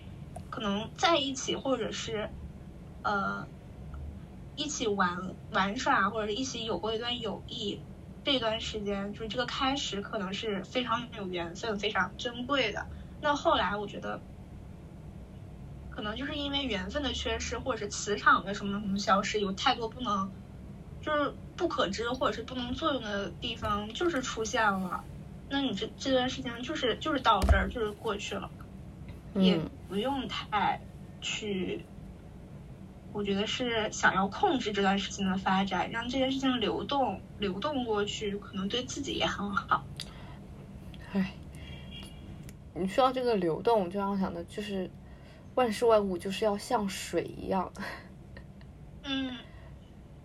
Speaker 1: 可能在一起或者是呃一起玩玩耍或者一起有过一段友谊，这段时间就是这个开始可能是非常有缘分、非常珍贵的。那后来我觉得，可能就是因为缘分的缺失，或者是磁场的什么什么消失，有太多不能，就是不可知或者是不能作用的地方，就是出现了。那你这这段事情就是就是到这儿就是过去了，也不用太去，我觉得是想要控制这段事情的发展，让这件事情流动流动过去，可能对自己也很好。
Speaker 2: 唉。你说到这个流动，就让我想的就是万事万物就是要像水一样。
Speaker 1: 嗯，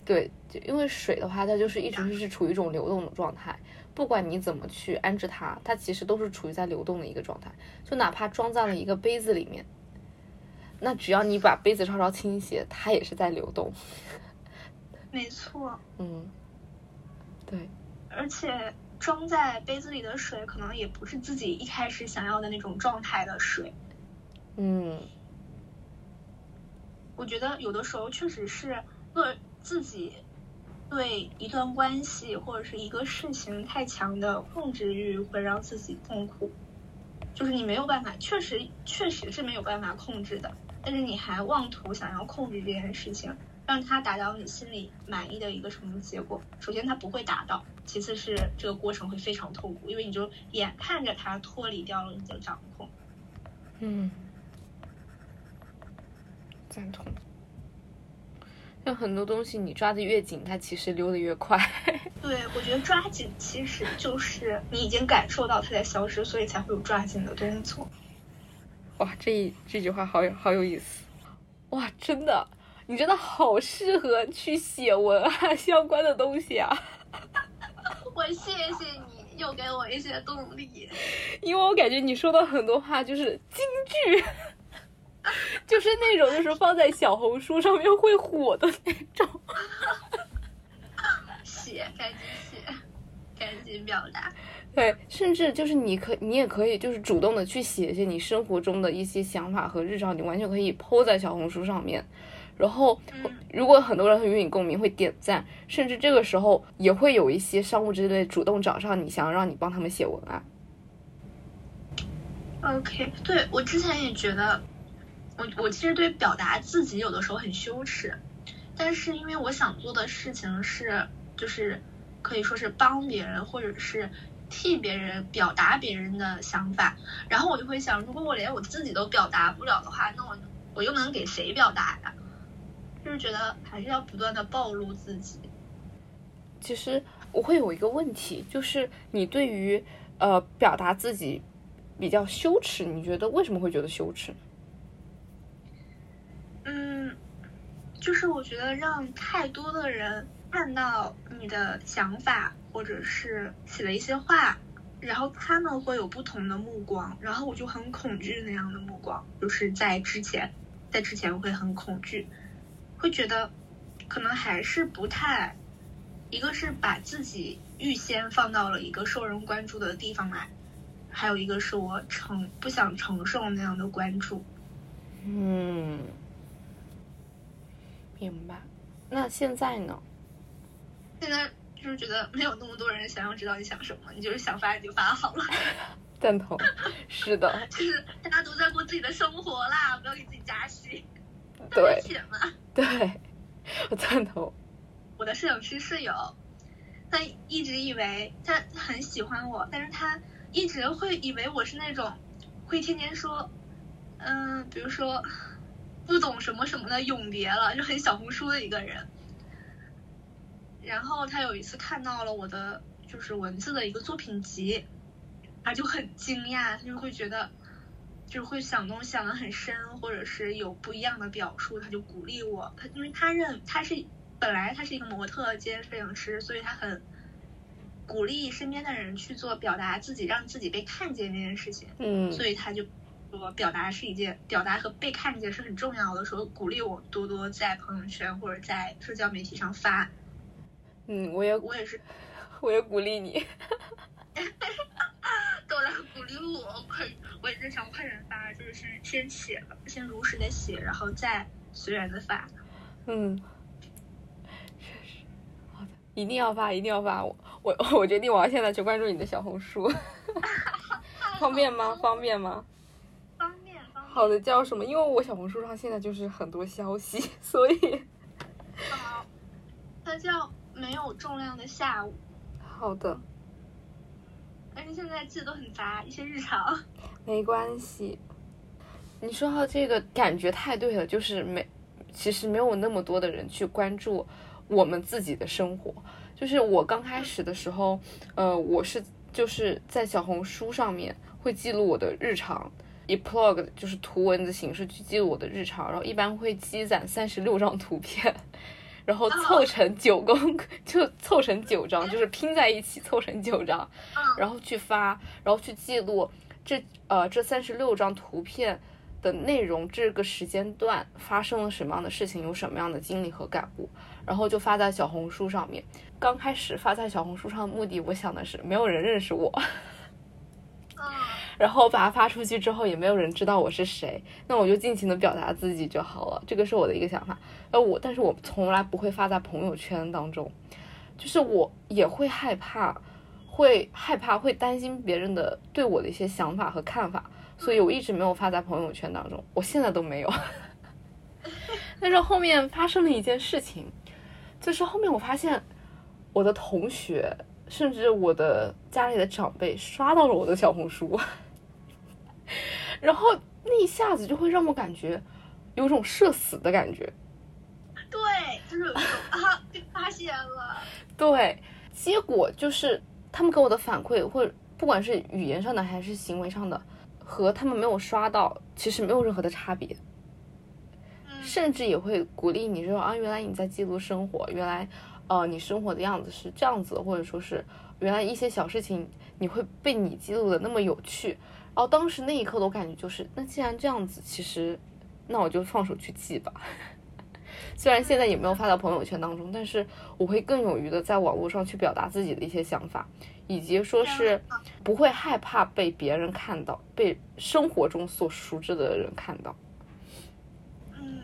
Speaker 2: 对，因为水的话，它就是一直是处于一种流动的状态，不管你怎么去安置它，它其实都是处于在流动的一个状态。就哪怕装在了一个杯子里面，那只要你把杯子稍稍倾斜，它也是在流动。
Speaker 1: 没错。
Speaker 2: 嗯，对。
Speaker 1: 而且。装在杯子里的水，可能也不是自己一开始想要的那种状态的水。
Speaker 2: 嗯，
Speaker 1: 我觉得有的时候确实是个自己对一段关系或者是一个事情太强的控制欲，会让自己痛苦。就是你没有办法，确实确实是没有办法控制的，但是你还妄图想要控制这件事情。让他达到你心里满意的一个什么结果？首先他不会达到，其次是这个过程会非常痛苦，因为你就眼看着他脱离掉了你的掌控。
Speaker 2: 嗯，赞同。像很多东西，你抓的越紧，它其实溜得越快。
Speaker 1: 对，我觉得抓紧其实就是你已经感受到它在消失，所以才会有抓紧的动作。
Speaker 2: 哇，这这句话好有好有意思。哇，真的。你真的好适合去写文案 相关的东西啊！
Speaker 1: 我谢谢你，又给我一些动力。
Speaker 2: 因为我感觉你说的很多话就是金句，就是那种就是放在小红书上面会火的那种。
Speaker 1: 写，赶紧写，赶紧表达。
Speaker 2: 对，甚至就是你可你也可以就是主动的去写一些你生活中的一些想法和日常，你完全可以 PO 在小红书上面。然后，如果很多人很与你共鸣，会点赞，甚至这个时候也会有一些商务之类主动找上你，想要让你帮他们写文案。
Speaker 1: OK，对我之前也觉得，我我其实对表达自己有的时候很羞耻，但是因为我想做的事情是，就是可以说是帮别人或者是替别人表达别人的想法，然后我就会想，如果我连我自己都表达不了的话，那我我又能给谁表达呀？就是觉得还是要不断的暴露自己。
Speaker 2: 其实我会有一个问题，就是你对于呃表达自己比较羞耻，你觉得为什么会觉得羞耻？
Speaker 1: 嗯，就是我觉得让太多的人看到你的想法或者是写的一些话，然后他们会有不同的目光，然后我就很恐惧那样的目光，就是在之前，在之前会很恐惧。会觉得，可能还是不太，一个是把自己预先放到了一个受人关注的地方来，还有一个是我承不想承受那样的关注。
Speaker 2: 嗯，明白。那现在呢？
Speaker 1: 现在就是觉得没有那么多人想要知道你想什么，你就是想发你就发好了。
Speaker 2: 赞同。是的。
Speaker 1: 就是大家都在过自己的生活啦，不要给自己加戏。
Speaker 2: 对。
Speaker 1: 钱嘛。
Speaker 2: 对，我赞同。
Speaker 1: 我的摄影师室友，他一直以为他很喜欢我，但是他一直会以为我是那种会天天说，嗯，比如说不懂什么什么的永别了，就很小红书的一个人。然后他有一次看到了我的就是文字的一个作品集，他就很惊讶，他就会觉得。就是会想东西想的很深，或者是有不一样的表述，他就鼓励我。他因为他认他是本来他是一个模特兼摄影师，所以他很鼓励身边的人去做表达自己，让自己被看见这件事情。
Speaker 2: 嗯，
Speaker 1: 所以他就说表达是一件表达和被看见是很重要的，说鼓励我多多在朋友圈或者在社交媒体上发。
Speaker 2: 嗯，我也
Speaker 1: 我也是，
Speaker 2: 我也鼓励你。
Speaker 1: 都来鼓励我，快！我也在想快点发，就是先先写了，先如实的写，然后再随缘的发。
Speaker 2: 嗯，确实，好的，一定要发，一定要发！我我我决定，我要现在去关注你的小红书，方便吗？方便吗？好的，叫什么？因为我小红书上现在就是很多消息，所以。
Speaker 1: 好，它叫没有重量的下午。
Speaker 2: 好的。
Speaker 1: 但是现在字都很杂，一些日常。
Speaker 2: 没关系。你说到这个，感觉太对了，就是没，其实没有那么多的人去关注我们自己的生活。就是我刚开始的时候，呃，我是就是在小红书上面会记录我的日常，以 blog 就是图文的形式去记录我的日常，然后一般会积攒三十六张图片。然后凑成九公，就凑成九张，就是拼在一起凑成九张，然后去发，然后去记录这呃这三十六张图片的内容，这个时间段发生了什么样的事情，有什么样的经历和感悟，然后就发在小红书上面。刚开始发在小红书上的目的，我想的是没有人认识我。然后我把它发出去之后，也没有人知道我是谁，那我就尽情的表达自己就好了。这个是我的一个想法。呃，我，但是我从来不会发在朋友圈当中，就是我也会害怕，会害怕，会担心别人的对我的一些想法和看法，所以我一直没有发在朋友圈当中。我现在都没有。但是后面发生了一件事情，就是后面我发现我的同学。甚至我的家里的长辈刷到了我的小红书，然后那一下子就会让我感觉有种社死的感觉。
Speaker 1: 对，就是啊，被发现了。
Speaker 2: 对，结果就是他们给我的反馈，或不管是语言上的还是行为上的，和他们没有刷到其实没有任何的差别。甚至也会鼓励你说啊，原来你在记录生活，原来。呃，你生活的样子是这样子，或者说是原来一些小事情你会被你记录的那么有趣，然后当时那一刻的感觉就是，那既然这样子，其实那我就放手去记吧。虽然现在也没有发到朋友圈当中，但是我会更勇于的在网络上去表达自己的一些想法，以及说是不会害怕被别人看到，被生活中所熟知的人看到。
Speaker 1: 嗯，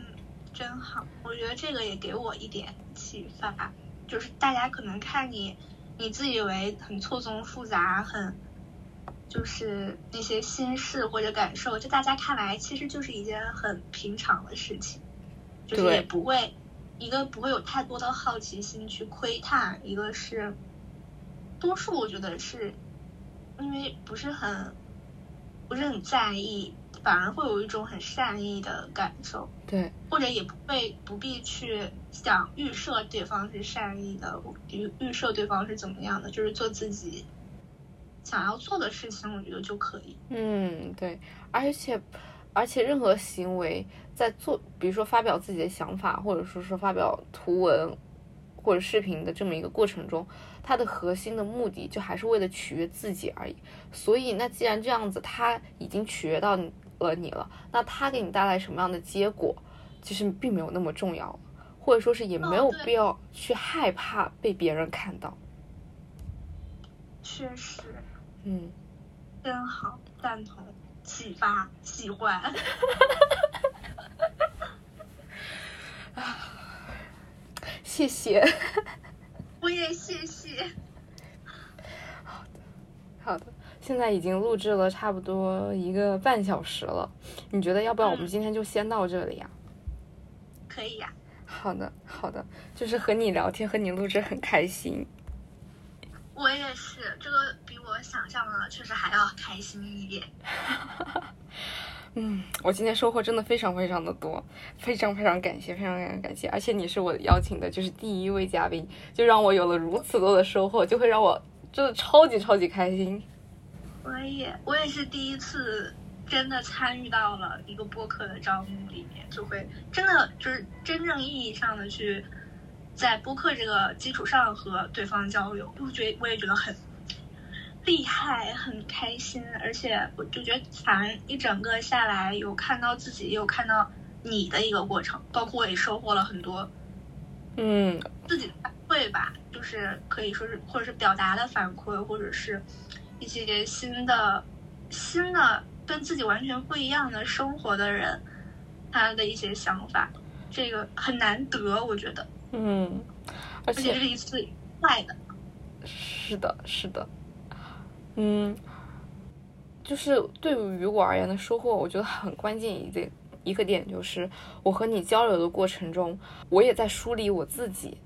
Speaker 1: 真好，我觉得这个也给我一点启发，就是大家可能看你，你自以为很错综复杂，很就是那些心事或者感受，就大家看来其实就是一件很平常的事情。就是也不会，一个不会有太多的好奇心去窥探，一个是，多数我觉得是，因为不是很，不是很在意，反而会有一种很善意的感受。
Speaker 2: 对，
Speaker 1: 或者也不会不必去想预设对方是善意的，预预设对方是怎么样的，就是做自己想要做的事情，我觉得就可以。
Speaker 2: 嗯，对，而且。而且任何行为在做，比如说发表自己的想法，或者说是发表图文或者视频的这么一个过程中，它的核心的目的就还是为了取悦自己而已。所以，那既然这样子，他已经取悦到了你了，那他给你带来什么样的结果，其实并没有那么重要，或者说是也没有必要去害怕被别人看到。
Speaker 1: 确实，
Speaker 2: 嗯，
Speaker 1: 真好，赞同。启发，喜欢，
Speaker 2: 啊，谢谢，
Speaker 1: 我也谢谢。
Speaker 2: 好的，好的，现在已经录制了差不多一个半小时了，你觉得要不要我们今天就先到这里呀？
Speaker 1: 可以呀。
Speaker 2: 好的，好的，就是和你聊天，和你录制很开心。
Speaker 1: 我也是，这个比我想象的确实还要开心一点。
Speaker 2: 嗯，我今天收获真的非常非常的多，非常非常感谢，非常非常感谢。而且你是我邀请的，就是第一位嘉宾，就让我有了如此多的收获，就会让我真的超级超级开心。
Speaker 1: 我也，我也是第一次真的参与到了一个播客的招募里面，就会真的就是真正意义上的去。在播客这个基础上和对方交流，我觉得我也觉得很厉害，很开心，而且我就觉得反正一整个下来，有看到自己，也有看到你的一个过程，包括我也收获了很多，
Speaker 2: 嗯，
Speaker 1: 自己的反馈吧，就是可以说是或者是表达的反馈，或者是一些新的新的跟自己完全不一样的生活的人，他的一些想法，这个很难得，我觉得。
Speaker 2: 嗯，
Speaker 1: 而且是一次坏的，
Speaker 2: 是的，是的，嗯，就是对于我而言的收获，我觉得很关键一点一个点就是，我和你交流的过程中，我也在梳理我自己。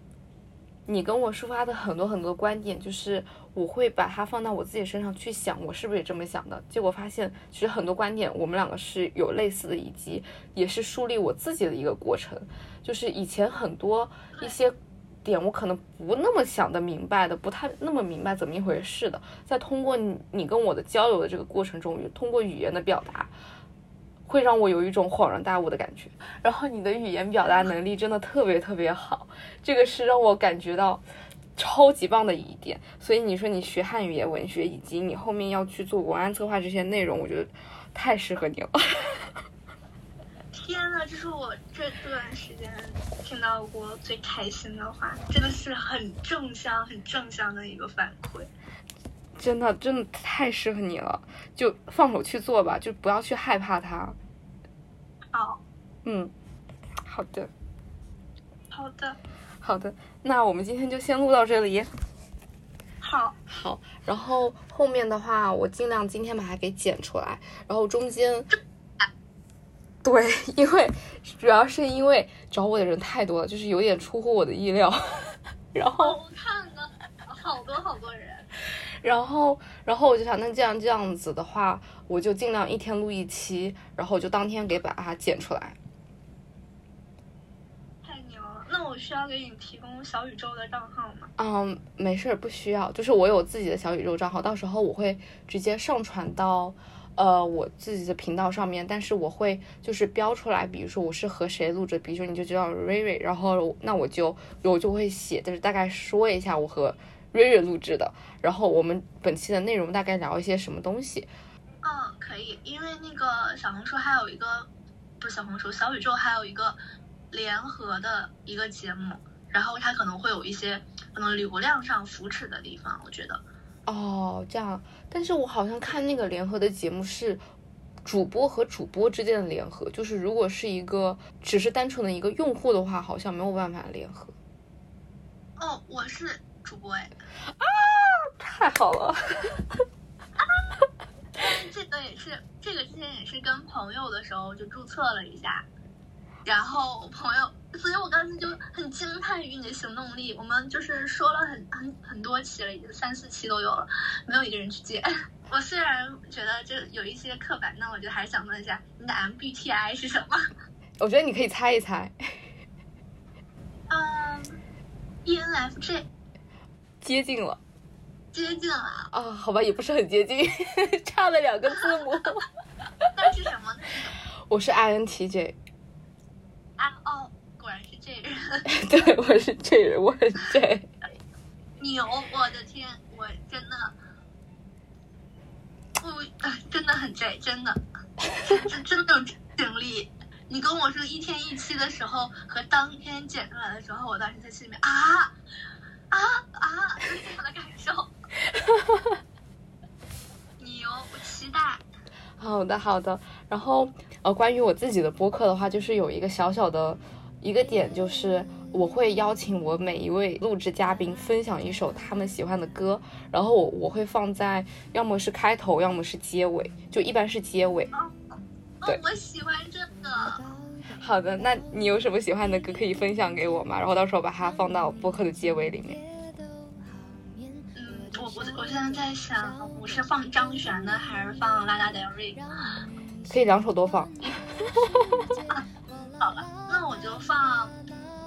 Speaker 2: 你跟我抒发的很多很多观点，就是我会把它放到我自己身上去想，我是不是也这么想的？结果发现，其实很多观点我们两个是有类似的，以及也是树立我自己的一个过程。就是以前很多一些点，我可能不那么想的明白的，不太那么明白怎么一回事的，在通过你你跟我的交流的这个过程中，通过语言的表达。会让我有一种恍然大悟的感觉，然后你的语言表达能力真的特别特别好，这个是让我感觉到超级棒的一点。所以你说你学汉语言文学，以及你后面要去做文案策划这些内容，我觉得太适合你了。
Speaker 1: 天呐，这是我这段时间听到过最开心的话，真的是很正向、很正向的一个反馈。
Speaker 2: 真的，真的太适合你了，就放手去做吧，就不要去害怕它。
Speaker 1: 哦，
Speaker 2: 嗯，好的，
Speaker 1: 好的，
Speaker 2: 好的，那我们今天就先录到这里。
Speaker 1: 好，
Speaker 2: 好，然后后面的话，我尽量今天把它给剪出来，然后中间，对，因为主要是因为找我的人太多了，就是有点出乎我的意料。然后
Speaker 1: 我看了好多好多人。
Speaker 2: 然后，然后我就想，那既然这样子的话，我就尽量一天录一期，然后就当天给把它剪出来。
Speaker 1: 太牛了！那我需要给你提供小宇宙的账号吗？
Speaker 2: 嗯，没事儿，不需要。就是我有自己的小宇宙账号，到时候我会直接上传到呃我自己的频道上面，但是我会就是标出来，比如说我是和谁录制，比如说你就知道瑞瑞，然后那我就我就会写，就是大概说一下我和。瑞瑞录制的，然后我们本期的内容大概聊一些什么东西？
Speaker 1: 嗯，可以，因为那个小红书还有一个不是小红书，小宇宙还有一个联合的一个节目，然后它可能会有一些可能流量上扶持的地方，我觉得。
Speaker 2: 哦，这样，但是我好像看那个联合的节目是主播和主播之间的联合，就是如果是一个只是单纯的一个用户的话，好像没有办法联合。
Speaker 1: 哦，我是主播哎，
Speaker 2: 啊，太好了。
Speaker 1: 啊这个也是，这个之前也是跟朋友的时候就注册了一下，然后我朋友，所以我当时就很惊叹于你的行动力。我们就是说了很很很多期了，已经三四期都有了，没有一个人去接。我虽然觉得这有一些刻板，那我就还是想问一下，你的 MBTI 是什么？
Speaker 2: 我觉得你可以猜一猜。
Speaker 1: 嗯，ENFJ，
Speaker 2: 接近了。
Speaker 1: 接近了啊，
Speaker 2: 好吧，也不是很接近，差了两个字母。
Speaker 1: 那是什么呢？
Speaker 2: 我是 INTJ。
Speaker 1: 啊哦，果然是这人。
Speaker 2: 对，我是这人，我很 J。
Speaker 1: 牛！我的天，我真的，我真的很 J，真的，真真的有经历。你跟我说一天一期的时候和当天剪出来的时候，我当时在心里面啊啊啊，是这样的感受。哈哈，牛，我期待。
Speaker 2: 好的，好的。然后，呃，关于我自己的播客的话，就是有一个小小的一个点，就是我会邀请我每一位录制嘉宾分享一首他们喜欢的歌，然后我我会放在要么是开头，要么是结尾，就一般是结尾。
Speaker 1: 对，我喜欢这个。
Speaker 2: 好的，那你有什么喜欢的歌可以分享给我吗？然后到时候把它放到播客的结尾里面。
Speaker 1: 我我我现在在想，我是放张悬的还是放拉拉德瑞？
Speaker 2: 可以两首都放。
Speaker 1: 好了，那我就放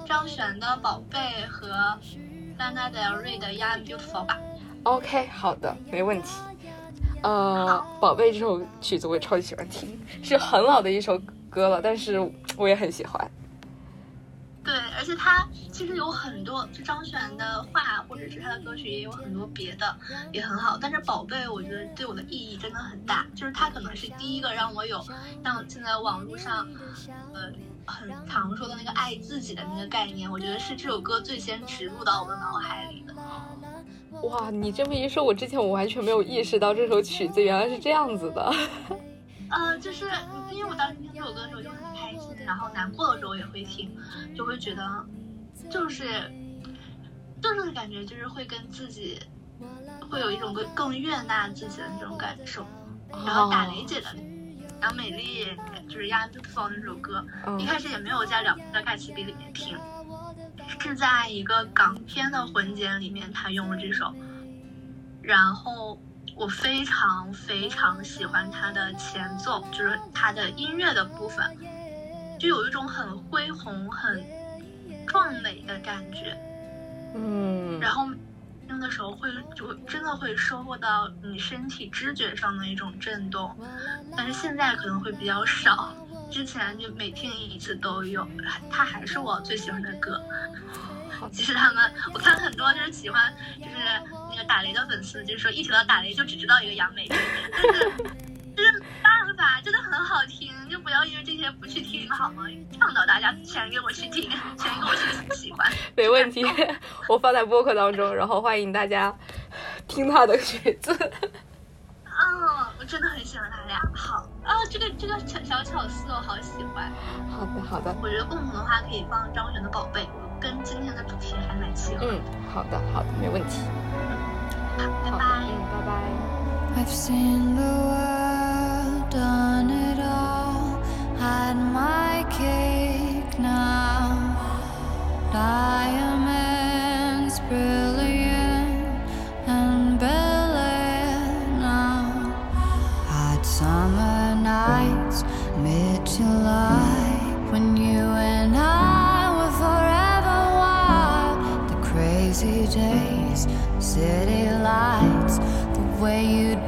Speaker 1: 张悬的《宝贝》和拉拉德瑞的《Young Beautiful》吧。
Speaker 2: OK，好的，没问题。呃，《宝贝》这首曲子我也超级喜欢听，是很老的一首歌了，但是我也很喜欢。
Speaker 1: 对，而且他其实有很多，就张悬的话，或者是他的歌曲也有很多别的，也很好。但是宝贝，我觉得对我的意义真的很大，就是他可能是第一个让我有像现在网络上，呃，很常说的那个爱自己的那个概念，我觉得是这首歌最先植入到我的脑海里的。
Speaker 2: 哇，你这么一说，我之前我完全没有意识到这首曲子原来是这样子的。
Speaker 1: 呃，就是因为我当时听这首歌的时候就很然后难过的时候也会听，就会觉得，就是就是感觉就是会跟自己会有一种更更悦纳自己的那种感受。然后打雷姐的《杨美丽》就是《Young Beautiful》那首歌，一开始也没有在两在盖茨比里面听，是在一个港片的混剪里面他用了这首，然后。我非常非常喜欢它的前奏，就是它的音乐的部分，就有一种很恢宏、很壮美的感觉。
Speaker 2: 嗯，
Speaker 1: 然后听的时候会就真的会收获到你身体知觉上的一种震动，但是现在可能会比较少，之前就每听一次都有，它还是我最喜欢的歌。其实他们，我看很多就是喜欢，就是那个打雷的粉丝，就是说一提到打雷就只知道一个杨美丽，但 是就是没办法，真的很好听，就不要因为这些不去听好吗？倡导大家全给我去听，全给我去喜欢。
Speaker 2: 没问题，我放在播客当中，然后欢迎大家听他的曲子。
Speaker 1: 嗯，我真的很喜欢他俩。好啊，这个这个小小巧思我好喜欢。
Speaker 2: 好的好的，
Speaker 1: 我觉得共同的话可以放张悬的宝贝。跟今天的主题还蛮契合。嗯，好的，
Speaker 2: 好的，没问题。
Speaker 1: 好，拜拜。嗯，拜拜。
Speaker 2: I've seen the
Speaker 1: world, done it all,
Speaker 2: had my cake now. Diamonds brilliant and brilliant now. Had summer nights, mid July, when you and I. Were forever wild. The crazy days, city lights, the way you'd